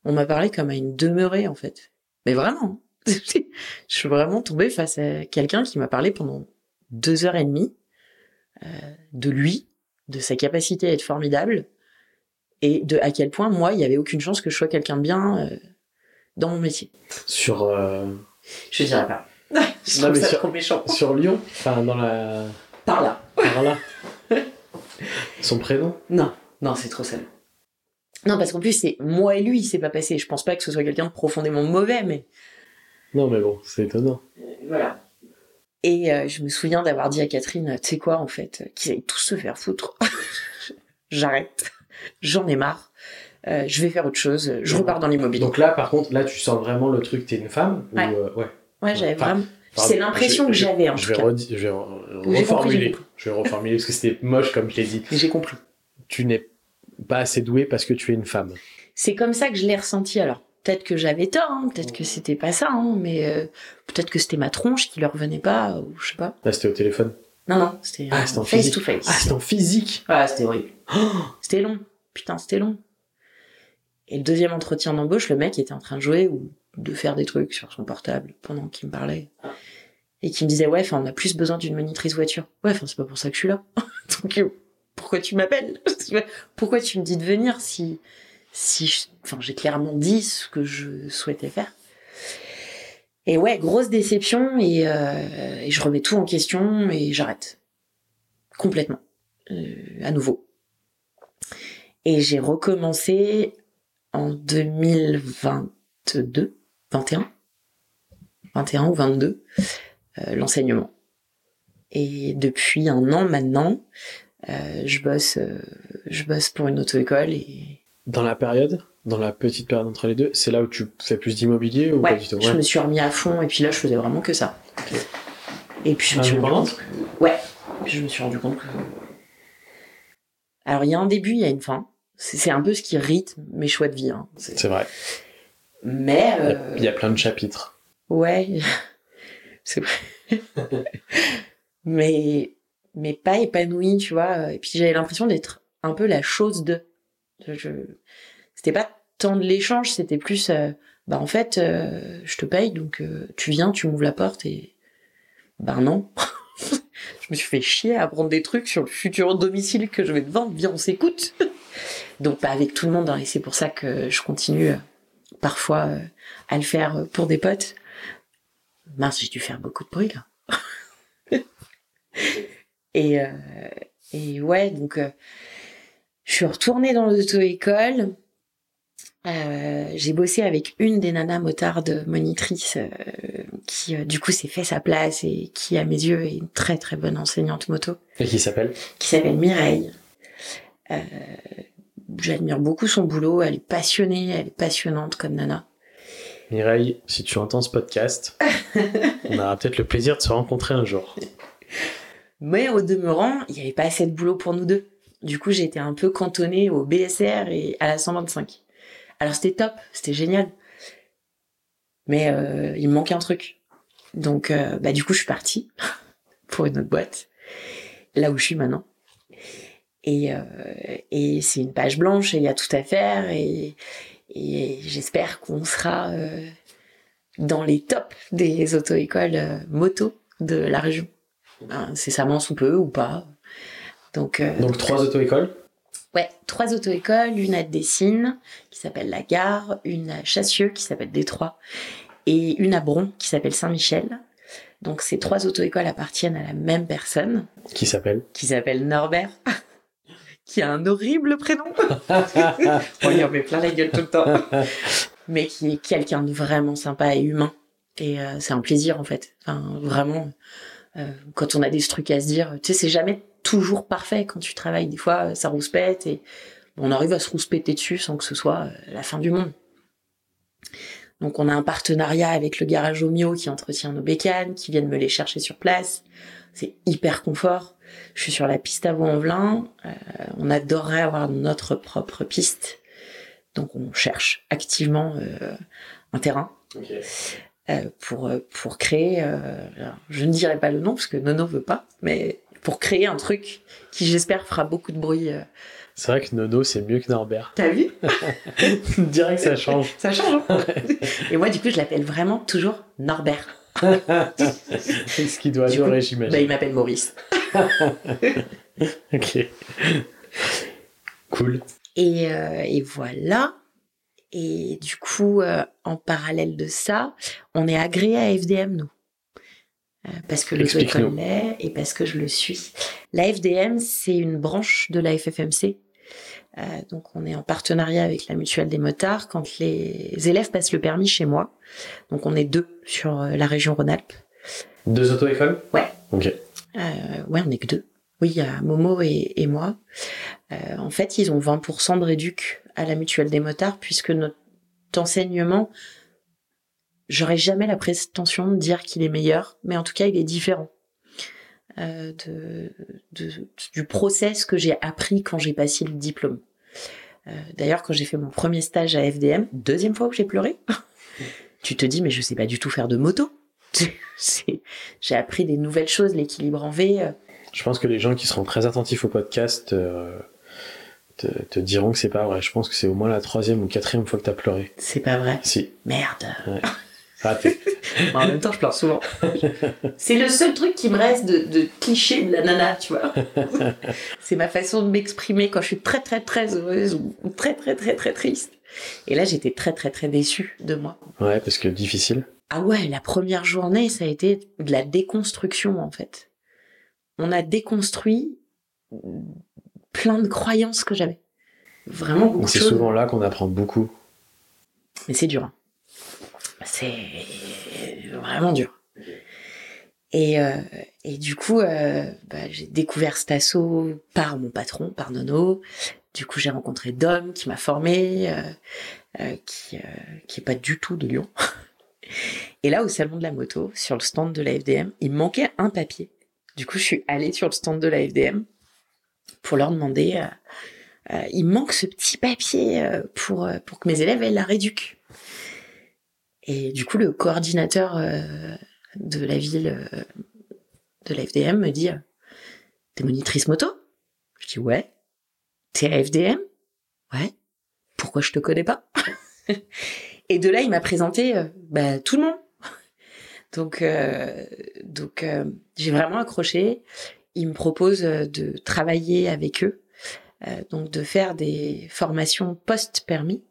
On m'a parlé comme à une demeurée, en fait. Mais vraiment. hein. je suis vraiment tombée face à quelqu'un qui m'a parlé pendant deux heures et demie euh, de lui, de sa capacité à être formidable, et de à quel point, moi, il y avait aucune chance que je sois quelqu'un de bien euh, dans mon métier. Sur, euh, Je dirais pas. je Non, trouve mais ça sur- trop méchant. sur Lyon Enfin, dans la... Par là. Par là Son prénom? Non, non, c'est trop sale. Non, parce qu'en plus, c'est moi et lui, c'est pas passé. Je pense pas que ce soit quelqu'un de profondément mauvais, mais Non, mais bon, c'est étonnant. voilà. Et euh, je me souviens d'avoir dit à Catherine, tu sais quoi, en fait, euh, qu'ils aillent tous se faire foutre. J'arrête. J'en ai marre. Euh, je vais faire autre chose. Je repars dans l'immobilier. Donc là, par contre, là, tu sens vraiment le truc, t'es une femme ou, Ouais. euh, ouais. ouais, j'avais Enfin, vraiment. C'est l'impression que j'avais, en je tout vais cas. redire- je vais reformuler. compris. Je vais reformuler parce que c'était moche comme je l'ai dit. Mais j'ai compris. Tu n'es pas assez doué parce que tu es une femme. C'est comme ça que je l'ai ressenti. Alors, peut-être que j'avais tort, hein, peut-être que c'était pas ça, hein, mais euh, peut-être que c'était ma tronche qui leur venait pas, ou je sais pas. Là, c'était au téléphone? Non, non, c'était Ah, euh, en face physique. to face. Ah, c'était en physique. Ah, c'était horrible. Oh C'était long. Putain, c'était long. Et le deuxième entretien d'embauche, le mec était en train de jouer ou de faire des trucs sur son portable pendant qu'il me parlait. Et qui me disait, ouais, enfin, on a plus besoin d'une monitrice voiture. Ouais, enfin, c'est pas pour ça que je suis là. Donc, euh, pourquoi tu m'appelles? pourquoi tu me dis de venir si, si enfin, j'ai clairement dit ce que je souhaitais faire. Et ouais, grosse déception et, euh, et je remets tout en question et j'arrête. Complètement. Euh, à nouveau. Et j'ai recommencé en 2022, 21, 21 ou 22, euh, l'enseignement. Et depuis un an maintenant, euh, je bosse, euh, je bosse pour une auto-école Dans la période, dans la petite période entre les deux, c'est là où tu fais plus d'immobilier ou ouais, pas du tout? je me suis remis à fond et puis là je faisais vraiment que ça. Et puis je me suis rendu compte que- ouais, je me suis rendu compte que alors il y a un début, il y a une fin. C'est un peu ce qui rythme mes choix de vie. hein. C'est- vrai. Mais Il y a- euh, Il y a plein de chapitres. Ouais, c'est vrai. mais, mais pas épanoui, tu vois. Et puis j'avais l'impression d'être un peu la chose de. C'était pas tant de l'échange, c'était plus, euh, bah en fait, euh, je te paye, donc euh, tu viens, tu m'ouvres la porte et. Ben non. je me suis fait chier à apprendre des trucs sur le futur domicile que je vais te vendre. Viens, on s'écoute. donc pas avec tout le monde, hein, et c'est pour ça que je continue parfois à le faire pour des potes. Mince, j'ai dû faire beaucoup de bruit là. et, et ouais, donc je suis retournée dans l'auto-école. Euh, j'ai bossé avec une des nanas motardes monitrices euh, qui euh, du coup s'est fait sa place et qui à mes yeux est une très très bonne enseignante moto Et qui s'appelle qui s'appelle Mireille. J'admire beaucoup son boulot, elle est passionnée, elle est passionnante comme nana. Mireille, si tu entends ce podcast, on aura peut-être le plaisir de se rencontrer un jour. Mais au demeurant, il n'y avait pas assez de boulot pour nous deux. Du coup, j'étais un peu cantonnée au BSR et à la 125. Alors c'était top, c'était génial. Mais euh, il me manquait un truc. Donc, euh, bah, du coup, je suis partie pour une autre boîte, là où je suis maintenant. Et, euh, et c'est une page blanche et il y a tout à faire. Et, j'espère qu'on sera dans les tops des auto-écoles moto de la région incessamment sous peu ou pas. Donc, euh, Donc trois auto-écoles Ouais, trois auto-écoles, une à Dessines, qui s'appelle La Gare, une à Chassieux, qui s'appelle Détroit, et une à Bron, qui s'appelle Saint-Michel. Donc ces trois auto-écoles appartiennent à la même personne. Qui s'appelle Qui s'appelle Norbert. qui a un horrible prénom. On lui en met plein la gueule tout le temps. Mais qui est quelqu'un de vraiment sympa et humain. Et euh, c'est un plaisir en fait. Enfin, vraiment, euh, quand on a des trucs à se dire, tu sais, c'est jamais toujours parfait quand tu travailles. Des fois, ça rouspète et on arrive à se rouspéter dessus sans que ce soit euh, la fin du monde. Donc on a un partenariat avec le garage Omio qui entretient nos bécanes, qui viennent me les chercher sur place. C'est hyper confort. Je suis sur la piste à Vaux-en-Velin. Euh, on adorerait avoir notre propre piste. Donc on cherche activement euh, un terrain euh, pour pour créer. je ne dirai pas le nom parce que Nono veut pas, mais pour créer un truc qui j'espère fera beaucoup de bruit c'est vrai que Nono, c'est mieux que Norbert. T'as vu? Direct, ça change. Ça change. Hein? Et moi, du coup, je l'appelle vraiment toujours Norbert. Ce qui doit durer, j'imagine. Bah, il m'appelle Maurice. ok. Cool. Et, euh, et, voilà. Et du coup, euh, en parallèle de ça, on est agréé à FDM, nous. Parce que le école l'est et parce que je le suis. La FDM, c'est une branche de la FFMC euh, donc on est en partenariat avec la mutuelle des motards quand les élèves passent le permis chez moi. Donc on est deux sur euh, la région Rhône-Alpes. Deux auto-écoles? Ouais. Ok. Euh, ouais, on est que deux. Oui, il y a Momo et, et moi. Euh, en fait, ils ont 20% de réduc à la mutuelle des motards puisque notre enseignement, j'aurais jamais la prétention de dire qu'il est meilleur, mais en tout cas, il est différent. Euh, de, de, du process que j'ai appris quand j'ai passé le diplôme. Euh, D'ailleurs, quand j'ai fait mon premier stage à FDM, deuxième fois où j'ai pleuré, tu te dis mais je sais pas du tout faire de moto. j'ai appris des nouvelles choses, l'équilibre en V. Euh. Je pense que les gens qui seront très attentifs au podcast te, te, diront que c'est pas vrai. Je pense que c'est au moins la troisième ou quatrième fois que t'as pleuré. C'est pas vrai. Si. Merde. Ouais. en même temps, je pleure souvent. C'est le seul truc qui me reste de, de cliché de la nana, tu vois. C'est ma façon de m'exprimer quand je suis très très très heureuse ou très très très très triste. Et là, j'étais très très très déçue de moi. Ouais, parce que difficile. Ah ouais, la première journée, ça a été de la déconstruction en fait. On a déconstruit plein de croyances que j'avais. Vraiment beaucoup. C'est souvent là qu'on apprend beaucoup. Mais c'est dur. C'est vraiment dur. Et, euh, et du coup, euh, bah, j'ai découvert cet assaut par mon patron, par Nono. Du coup, j'ai rencontré Dom qui m'a formé, euh, qui, qui est pas du tout de Lyon. Et là, au salon de la moto, sur le stand de la FDM, il me manquait un papier. Du coup, je suis allée sur le stand de la FDM pour leur demander. il me manque ce petit papier pour pour que mes élèves aient la réduc. Et du coup, le coordinateur euh, de la ville euh, de la FDM me dit T'es monitrice moto? Je dis Ouais. T'es à FDM Ouais. Pourquoi je te connais pas? Et de là, il m'a présenté euh, bah, tout le monde. Donc, donc j'ai vraiment accroché. Il me propose de travailler avec eux, donc de faire des formations post-permis.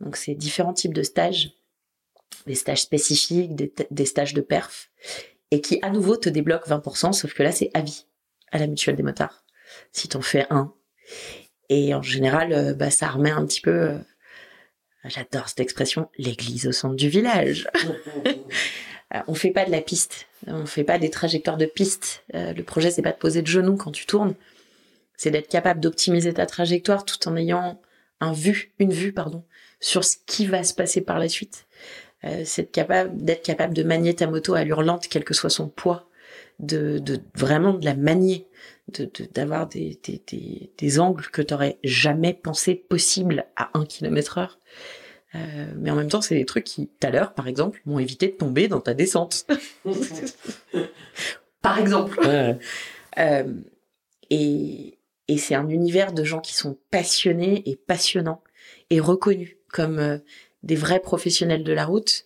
Donc, c'est différents types de stages des stages spécifiques, des, stages de perf, et qui à nouveau te débloquent 20%, sauf que là c'est à vie à la mutuelle des motards, si t'en fais un. Et en général, euh, bah, ça remet un petit peu, euh, j'adore cette expression, l'église au centre du village. Euh, on fait pas de la piste, on fait pas des trajectoires de piste. le projet c'est pas de poser de genoux quand tu tournes, c'est d'être capable d'optimiser ta trajectoire tout en ayant un vue, une vue pardon, sur ce qui va se passer par la suite. Euh, c'est capable d'être capable de manier ta moto à l'hurlante, quel que soit son poids, de, de vraiment de la manier, de d'avoir des, des, des, des, angles que t'aurais jamais pensé possible à 1 km heure. Euh, mais en même temps, c'est des trucs qui, tout à l'heure, par exemple, m'ont évité de tomber dans ta descente. par exemple. Ouais. Euh, et, et c'est un univers de gens qui sont passionnés et passionnants et reconnus comme des vrais professionnels de la route.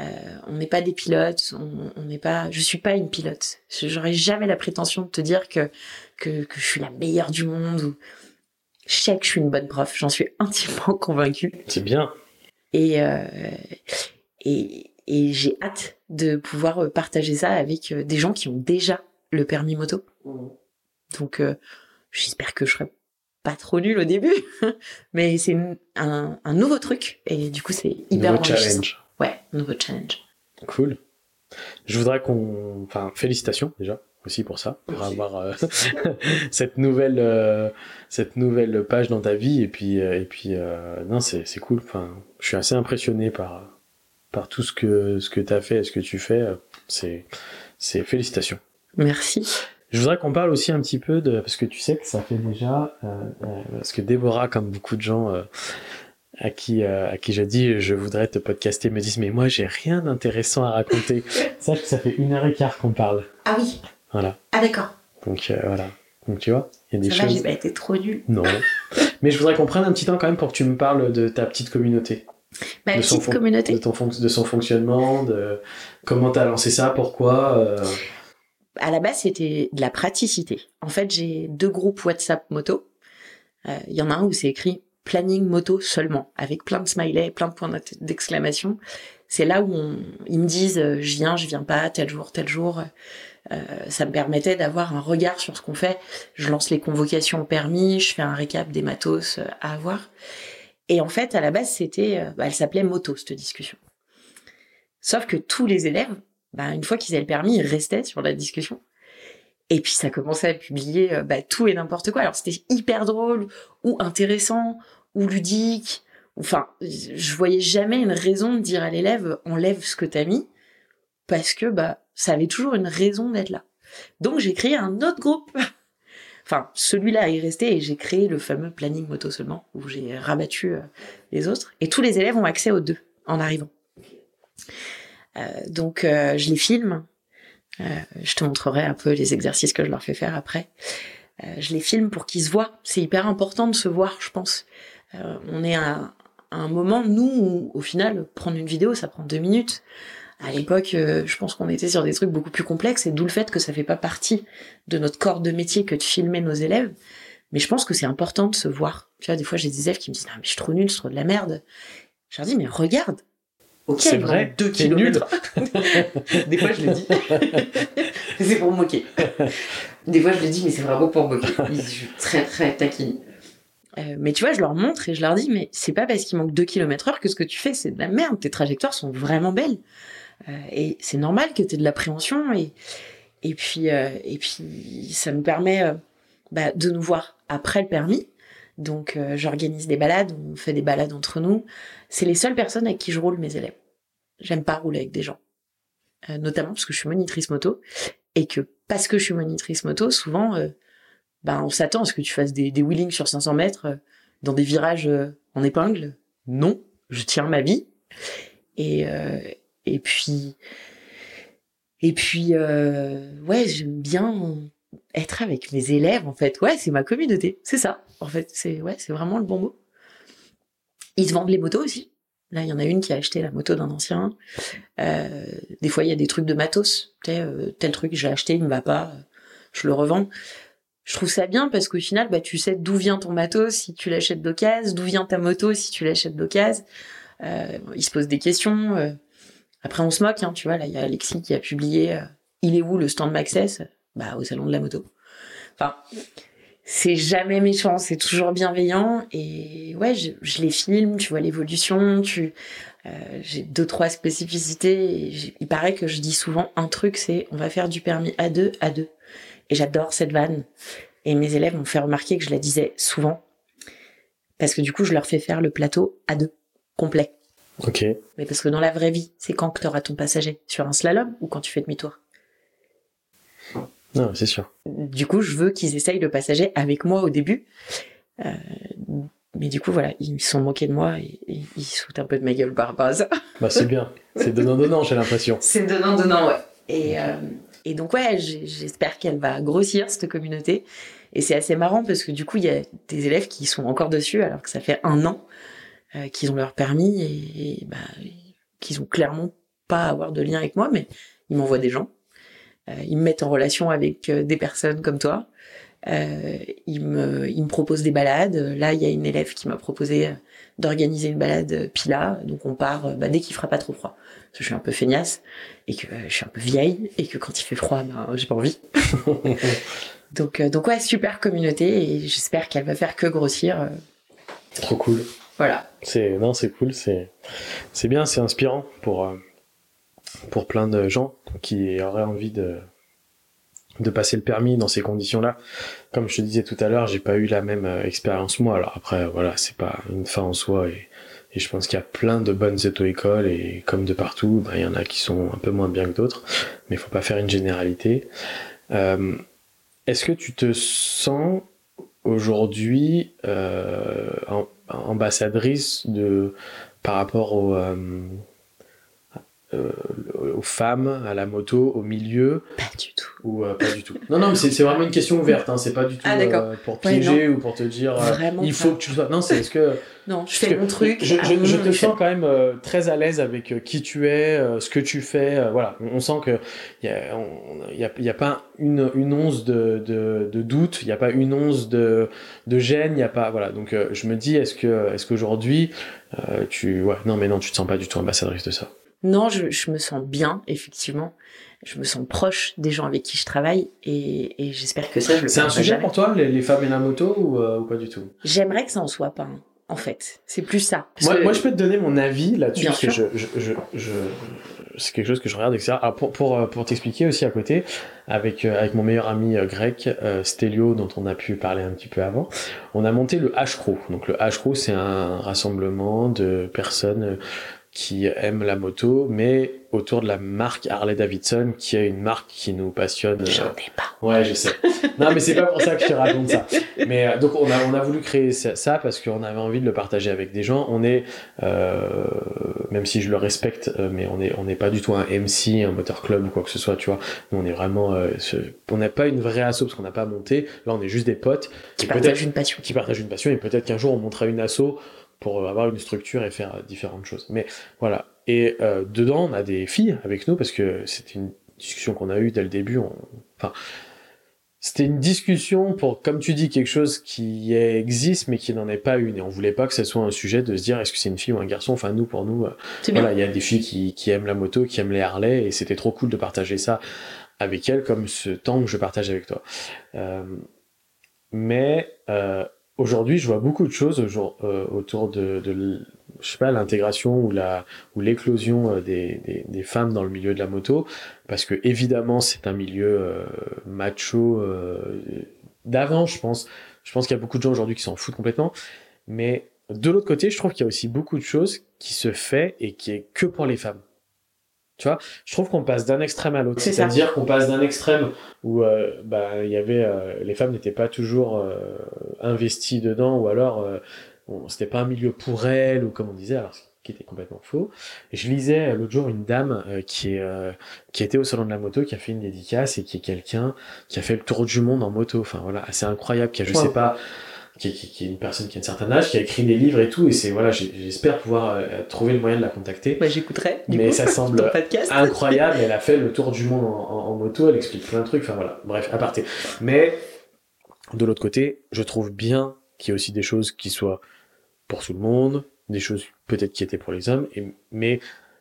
Euh, on n'est pas des pilotes, on n'est pas. Je suis pas une pilote. J'aurais jamais la prétention de te dire que, que, que je suis la meilleure du monde. Ou... Je sais que je suis une bonne prof, j'en suis intimement convaincue. C'est bien. Et, euh, et, et j'ai hâte de pouvoir partager ça avec des gens qui ont déjà le permis moto. Donc, euh, j'espère que je serai pas trop nul au début, mais c'est un, un, nouveau truc et du coup c'est hyper nouveau challenge. Ouais, nouveau challenge. Cool. Je voudrais qu'on, enfin, félicitations déjà aussi pour ça, pour avoir euh, cette nouvelle euh, cette nouvelle page dans ta vie et puis et puis non c'est c'est cool. Enfin, je suis assez impressionné par par tout ce que ce que t'as fait et ce que tu fais. C'est c'est félicitations. Merci. Je voudrais qu'on parle aussi un petit peu de parce que tu sais que ça fait déjà euh, euh, parce que Déborah, comme beaucoup de gens euh, à qui à qui je dis je voudrais te podcaster me disent mais moi j'ai rien d'intéressant à raconter. Sache que ça fait une heure et quart qu'on parle. Ah oui. Voilà. Ah d'accord. Donc voilà. Donc tu vois, il y a des ça choses. j'ai pas été trop nul. Non. mais je voudrais qu'on prenne un petit temps quand même pour que tu me parles de ta petite communauté. Ma petite communauté. De, ton de son fonctionnement, de comment t'as lancé ça, pourquoi à la base, c'était de la praticité. En fait, j'ai deux groupes WhatsApp moto. Euh, il y en a un où c'est écrit planning moto seulement, avec plein de smileys, plein de points d'exclamation. C'est là où ils me disent euh, je viens, je viens pas, tel jour, tel jour. Euh, ça me permettait d'avoir un regard sur ce qu'on fait. Je lance les convocations au permis, je fais un récap des matos à avoir. Et en fait, à la base, c'était, bah, elle s'appelait moto cette discussion. Sauf que tous les élèves bah, une fois qu'ils avaient le permis, ils restaient sur la discussion. Et puis ça commençait à publier euh, bah, tout et n'importe quoi. Alors c'était hyper drôle, ou intéressant, ou ludique. Enfin, je voyais jamais une raison de dire à l'élève enlève ce que t'as mis, parce que bah ça avait toujours une raison d'être là. Donc j'ai créé un autre groupe. enfin, celui-là est resté et j'ai créé le fameux planning moto seulement, où j'ai rabattu euh, les autres. Et tous les élèves ont accès aux deux en arrivant. Euh, donc euh, je les filme. Euh, je te montrerai un peu les exercices que je leur fais faire après. je les filme pour qu'ils se voient. C'est hyper important de se voir, je pense. on est à, un moment, nous, où, au final, prendre une vidéo, ça prend deux minutes. À l'époque, je pense qu'on était sur des trucs beaucoup plus complexes, et d'où le fait que ça fait pas partie de notre corps de métier que de filmer nos élèves. Mais je pense que c'est important de se voir. Tu vois, des fois, j'ai des élèves qui me disent, non, mais je suis trop nul, c'est trop de la merde. Je leur dis, mais regarde, Ok, c'est vrai. 2 kilomètres. Des fois, je le dis. c'est pour moquer. Des fois, je le dis, mais c'est vraiment pour me moquer. Je suis très, très taquine. Euh, mais tu vois, je leur montre et je leur dis, mais c'est pas parce qu'il manque 2 km heure que ce que tu fais, c'est de la merde. Tes trajectoires sont vraiment belles. Euh, et c'est normal que tu aies de l'appréhension. Et, et, puis, euh, et puis, ça nous permet bah, de nous voir après le permis. Donc, j'organise des balades, on fait des balades entre nous. C'est les seules personnes avec qui je roule mes élèves. J'aime pas rouler avec des gens. Euh, notamment parce que je suis monitrice moto. Et que parce que je suis monitrice moto, souvent, euh, bah, on s'attend à ce que tu fasses des, wheelings sur 500 mètres dans des virages en épingle. Non, je tiens ma vie. Et, et puis... Et puis, ouais, j'aime bien être avec mes élèves, en fait. Ouais, c'est ma communauté. C'est ça. En fait, c'est ouais, c'est vraiment le bon mot. Ils se vendent les motos aussi. Là, il y en a une qui a acheté la moto d'un ancien. Euh, des fois, il y a des trucs de matos. Euh, tel truc, j'ai acheté, il me va pas, je le revends. Je trouve ça bien parce qu'au final, bah, tu sais d'où vient ton matos si tu l'achètes d'occasion, d'où vient ta moto si tu l'achètes d'occasion. Euh, ils se posent des questions. Euh. Après, on se moque, hein, tu vois. Là, il y a Alexis qui a publié Il est où le stand Maxès Bah, au salon de la moto. Enfin, c'est jamais méchant, c'est toujours bienveillant. Et ouais, je, je les filme, tu vois l'évolution, tu, euh, j'ai deux trois spécificités. Et il paraît que je dis souvent un truc, c'est on va faire du permis à deux à deux. Et j'adore cette vanne. Et mes élèves m'ont fait remarquer que je la disais souvent parce que du coup, je leur fais faire le plateau à deux complet. Ok. Mais parce que dans la vraie vie, c'est quand que tu auras ton passager? Sur un slalom ou quand tu fais demi-tour? Non, c'est sûr. Du coup, je veux qu'ils essayent le passager avec moi au début. Euh, mais du coup, voilà, ils se sont moqués de moi et, ils se foutent un peu de ma gueule ça. Bah, c'est bien. C'est donnant-donnant, j'ai l'impression. C'est donnant-donnant, ouais. Et, euh, et donc, ouais, j'espère qu'elle va grossir, cette communauté. Et c'est assez marrant parce que du coup, il y a des élèves qui sont encore dessus alors que ça fait un an euh, qu'ils ont leur permis et, et bah, qu'ils ont clairement pas à avoir de lien avec moi, mais ils m'envoient des gens ils me mettent en relation avec euh, des personnes comme toi. Euh, il me, il me propose des balades. Là, il y a une élève qui m'a proposé d'organiser une balade Pila. Donc on part bah, dès qu'il fera pas trop froid. Parce que je suis un peu feignasse et que je suis un peu vieille et que quand il fait froid, bah, j'ai pas envie. donc, donc ouais, super communauté et j'espère qu'elle va faire que grossir. Trop cool. Voilà. C'est non, c'est cool, c'est c'est bien, c'est inspirant pour pour plein de gens qui auraient envie de de passer le permis dans ces conditions-là. Comme je te disais tout à l'heure, j'ai pas eu la même euh, expérience moi. Alors après, voilà, c'est pas une fin en soi et, et je pense qu'il y a plein de bonnes auto-écoles et comme de partout, ben, il y en a qui sont un peu moins bien que d'autres, mais il faut pas faire une généralité. Euh, Est-ce que tu te sens aujourd'hui euh, ambassadrice de par rapport au euh, aux femmes, à la moto, au milieu Pas du tout. Ou euh, pas du tout Non, non, mais c'est vraiment une question ouverte. Hein. C'est pas du tout ah, euh, pour piéger ou pour te dire il faut que tu sois. Non, c'est ce que. Non, je fais mon truc. Je, je, je te sens quand même très à l'aise avec qui tu es, ce que tu fais. voilà, on, sent que il y a, pas une, une once de, de, de doute, il y a pas une once de, de gêne, il y a pas. Voilà, donc je me dis, est-ce que est-ce qu'aujourd'hui tu. Ouais, non, mais non, tu te sens pas du tout ambassadrice de ça. Non, je, je, me sens bien, effectivement. Je me sens proche des gens avec qui je travaille et, et j'espère que ça, je le C'est un sujet pour toi, les, les, femmes et la moto, ou, euh, ou pas du tout? J'aimerais que ça en soit pas, en fait. C'est plus ça. Moi, moi, je peux te donner mon avis là-dessus, parce que je, je, je, c'est quelque chose que je regarde, etc. Ah, pour pour, euh, pour t'expliquer aussi à côté, avec, euh, avec mon meilleur ami grec, euh, Stelio, dont on a pu parler un petit peu avant, on a monté le H-Crew. Donc le H-Crew, c'est un rassemblement de personnes qui aiment la moto, mais autour de la marque Harley Davidson, qui est une marque qui nous passionne. J'en ai pas. Ouais, je sais. non, mais c'est pas pour ça que je te raconte ça. Mais euh, donc on a on a voulu créer ça, parce qu'on avait envie de le partager avec des gens. On est, euh, même si je le respecte, euh, mais on est on n'est pas du tout un MC, un moteur club ou quoi que ce soit, tu vois. Nous, on est vraiment, euh, on n'a pas une vraie asso parce qu'on n'a pas monté. Là, on est juste des potes qui partagent une passion. Qui partagent une passion et peut-être qu'un jour on montera une asso pour avoir une structure et faire différentes choses. Mais voilà. Et euh, dedans, on a des filles avec nous parce que c'était une discussion qu'on a eue dès le début. On... Enfin, c'était une discussion pour, comme tu dis, quelque chose qui existe mais qui n'en est pas une. Et on voulait pas que ce soit un sujet de se dire est-ce que c'est une fille ou un garçon? Enfin, nous, pour nous, euh, voilà, il y a des filles qui, qui aiment la moto, qui aiment les Harley, et c'était trop cool de partager ça avec elles, comme ce temps que je partage avec toi. Euh, mais euh, aujourd'hui, je vois beaucoup de choses euh, autour de, je sais pas, l'intégration ou la ou l'éclosion euh, des, des, des, femmes dans le milieu de la moto, parce que évidemment, c'est un milieu euh, macho euh, d'avant, je pense. Je pense qu'il y a beaucoup de gens aujourd'hui qui s'en foutent complètement, mais de l'autre côté, je trouve qu'il y a aussi beaucoup de choses qui se fait et qui est que pour les femmes. Tu vois, je trouve qu'on passe d'un extrême à l'autre. C'est-à-dire qu'on passe d'un extrême où euh, bah il y avait euh, les femmes n'étaient pas toujours euh, investies dedans ou alors euh, bon, c'était pas un milieu pour elles ou comme on disait alors qui était complètement faux. Et je lisais l'autre jour une dame qui est qui était au salon de la moto qui a fait une dédicace et qui est quelqu'un qui a fait le tour du monde en moto. Enfin voilà, assez incroyable qui a je sais pas qui est, qui est, une personne qui a un certain âge, qui a écrit des livres et tout, et c'est voilà, j'espère pouvoir euh, trouver le moyen de la contacter. Bah, j'écouterai. Mais ça semble incroyable. Elle a fait le tour du monde en, en, en, moto, elle explique plein de trucs. Enfin voilà, bref, à partir. Mais de l'autre côté, je trouve bien qu'il y ait aussi des choses qui soient pour tout le monde, des choses peut-être qui étaient pour les hommes, et, mais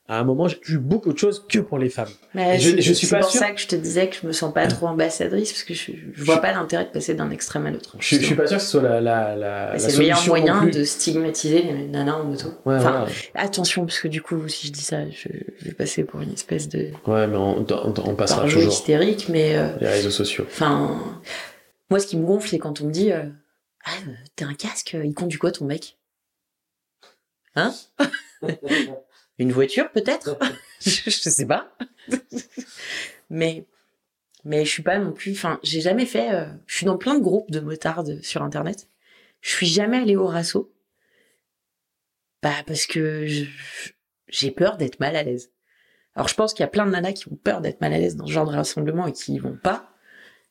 à un moment, j'ai vu beaucoup de choses que pour les femmes. Mais je, je suis pas C'est pour ça que je te disais que je me sens pas trop ambassadrice parce que je, je vois pas l'intérêt de passer d'un extrême à l'autre. Je, je, suis pas sûr que ce soit la, la, la, C'est le meilleur moyen de stigmatiser les nanas en moto. Ouais, enfin, voilà. attention parce que du coup, si je dis ça, je, vais passer pour une espèce de. Ouais, mais on, on, on passera toujours. hystérique, mais. Euh, les réseaux sociaux. Enfin, moi, ce qui me gonfle, c'est quand on me dit, euh, ah, t'as un casque, il conduit quoi ton mec? Hein? Une voiture, peut-être je, je sais pas. mais mais je suis pas non plus. Enfin, j'ai jamais fait. Euh, je suis dans plein de groupes de motards sur internet. Je suis jamais allée au rasso. Bah parce que j'ai peur d'être mal à l'aise. Alors je pense qu'il y a plein de nanas qui ont peur d'être mal à l'aise dans ce genre de rassemblement et qui y vont pas.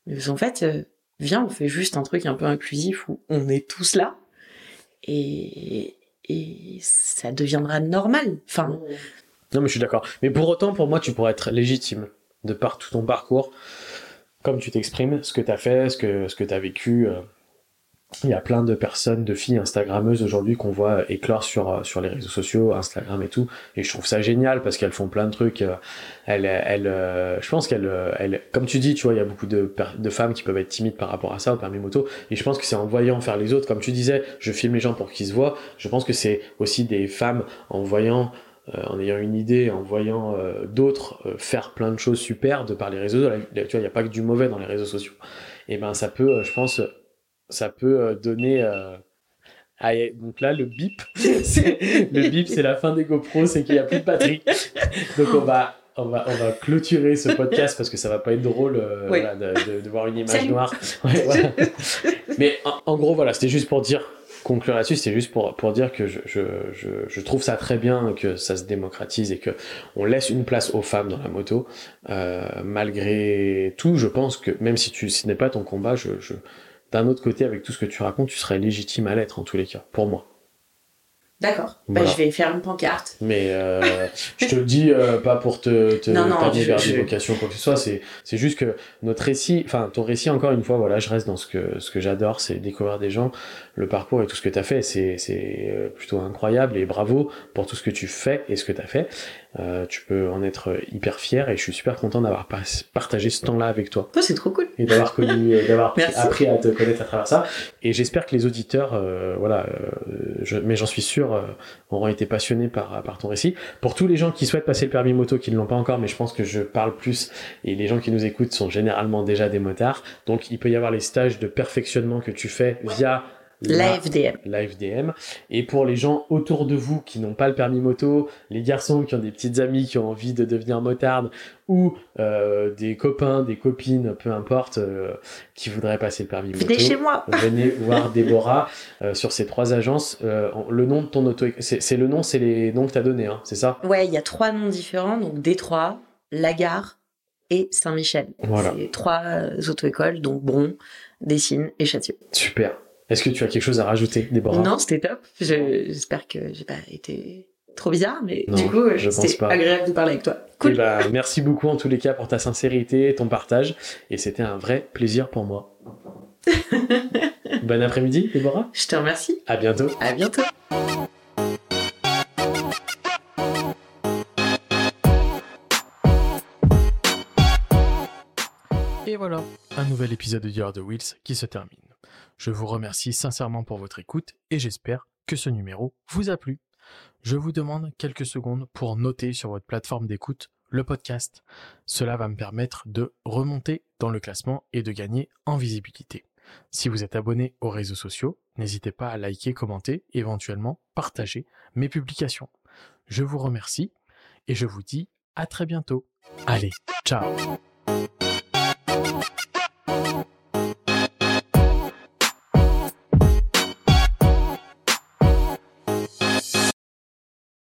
Mais en fait, euh, viens, on fait juste un truc un peu inclusif où on est tous là. Et, ça deviendra normal. Enfin. Non, mais je suis d'accord. Mais pour autant, pour moi, tu pourrais être légitime de par tout ton parcours comme tu t'exprimes, ce que tu as fait, ce que, ce tu as vécu. euh, il y a plein de personnes, de filles Instagrammeuses aujourd'hui qu'on voit éclore sur, euh, sur les réseaux sociaux, Instagram et tout. Et je trouve ça génial parce qu'elles font plein de trucs. euh, Elles, elles, euh, je pense qu'elles, elles, comme tu dis, tu vois, il y a beaucoup de, de femmes qui peuvent être timides par rapport à ça, au permis moto. Et je pense que c'est en voyant faire les autres, comme tu disais, je filme les gens pour qu'ils se voient. Je pense que c'est aussi des femmes en voyant en ayant une idée, en voyant d'autres faire plein de choses super de par les réseaux, tu vois, il n'y a pas que du mauvais dans les réseaux sociaux. Et ben ça peut, je pense, ça peut euh, donner. ah, donc là, le bip, c'est- le bip, c'est la fin des GoPro, c'est qu'il n'y a plus de batterie. Donc on va, on va, on va clôturer ce podcast parce que ça va pas être drôle euh, Oui. voilà, de, de- de voir une image noire. Ouais, voilà. Mais en, en gros, voilà, c'était juste pour dire, conclure là-dessus, c'était juste pour, pour dire que je, je, je, je trouve ça très bien que ça se démocratise et que on laisse une place aux femmes dans la moto. Euh, malgré tout, je pense que même si tu, ce n'est pas ton combat, je, je, d'un autre côté, avec tout ce que tu racontes, tu serais légitime à l'être en tous les cas, pour moi. D'accord. Voilà. Bah, je vais faire une pancarte. Mais euh, je te le dis euh, pas pour te, te Non, non, vers des vocations ou quoi que ce soit. C'est, c'est juste que notre récit, enfin ton récit encore une fois, voilà, je reste dans ce que ce que j'adore, c'est découvrir des gens, le parcours et tout ce que tu as fait. C'est c'est euh, plutôt incroyable et bravo pour tout ce que tu fais et ce que tu as fait. Euh, tu peux en être hyper fier et je suis super content d'avoir partagé ce temps-là avec toi Oh, c'est trop cool. et d'avoir connu, euh, d'avoir appris à te connaître à travers ça. Et j'espère que les auditeurs, euh, voilà, euh, je, mais j'en suis sûr, euh, auront été passionnés par, par ton récit. Pour tous les gens qui souhaitent passer le permis moto, qui ne l'ont pas encore, mais je pense que je parle plus, et les gens qui nous écoutent sont généralement déjà des motards. Donc il peut y avoir les stages de perfectionnement que tu fais via La FDM. la FDM. Et pour les gens autour de vous qui n'ont pas le permis moto, les garçons qui ont des petites amies qui ont envie de devenir motardes, ou euh, des copains, des copines, peu importe, euh, qui voudraient passer le permis moto. Venez chez moi. Venez voir Déborah euh, sur ces trois agences. Le nom de ton auto, c'est le nom, c'est les noms que t'as donné, hein, c'est ça? Ouais, il y a trois noms différents, donc Détroit, La Gare et Saint-Michel. Voilà. C'est trois auto-écoles, donc Bron, Dessines et Châtillon. Super. Est-ce que tu as quelque chose à rajouter, Déborah? Non, c'était top. Je- J'espère que j'ai pas été trop bizarre, mais Non, du coup, je pense c'était agréable de parler avec toi. Eh Cool. ben, merci beaucoup en tous les cas pour ta sincérité et ton partage. Et c'était un vrai plaisir pour moi. bon après-midi, Déborah. Je te remercie. À bientôt. À bientôt. Et voilà, un nouvel épisode de Dealer de Wheels qui se termine. Je vous remercie sincèrement pour votre écoute et j'espère que ce numéro vous a plu. Je vous demande quelques secondes pour noter sur votre plateforme d'écoute le podcast. Cela va me permettre de remonter dans le classement et de gagner en visibilité. Si vous êtes abonné aux réseaux sociaux, n'hésitez pas à liker, commenter, éventuellement partager mes publications. Je vous remercie et je vous dis à très bientôt. Allez, ciao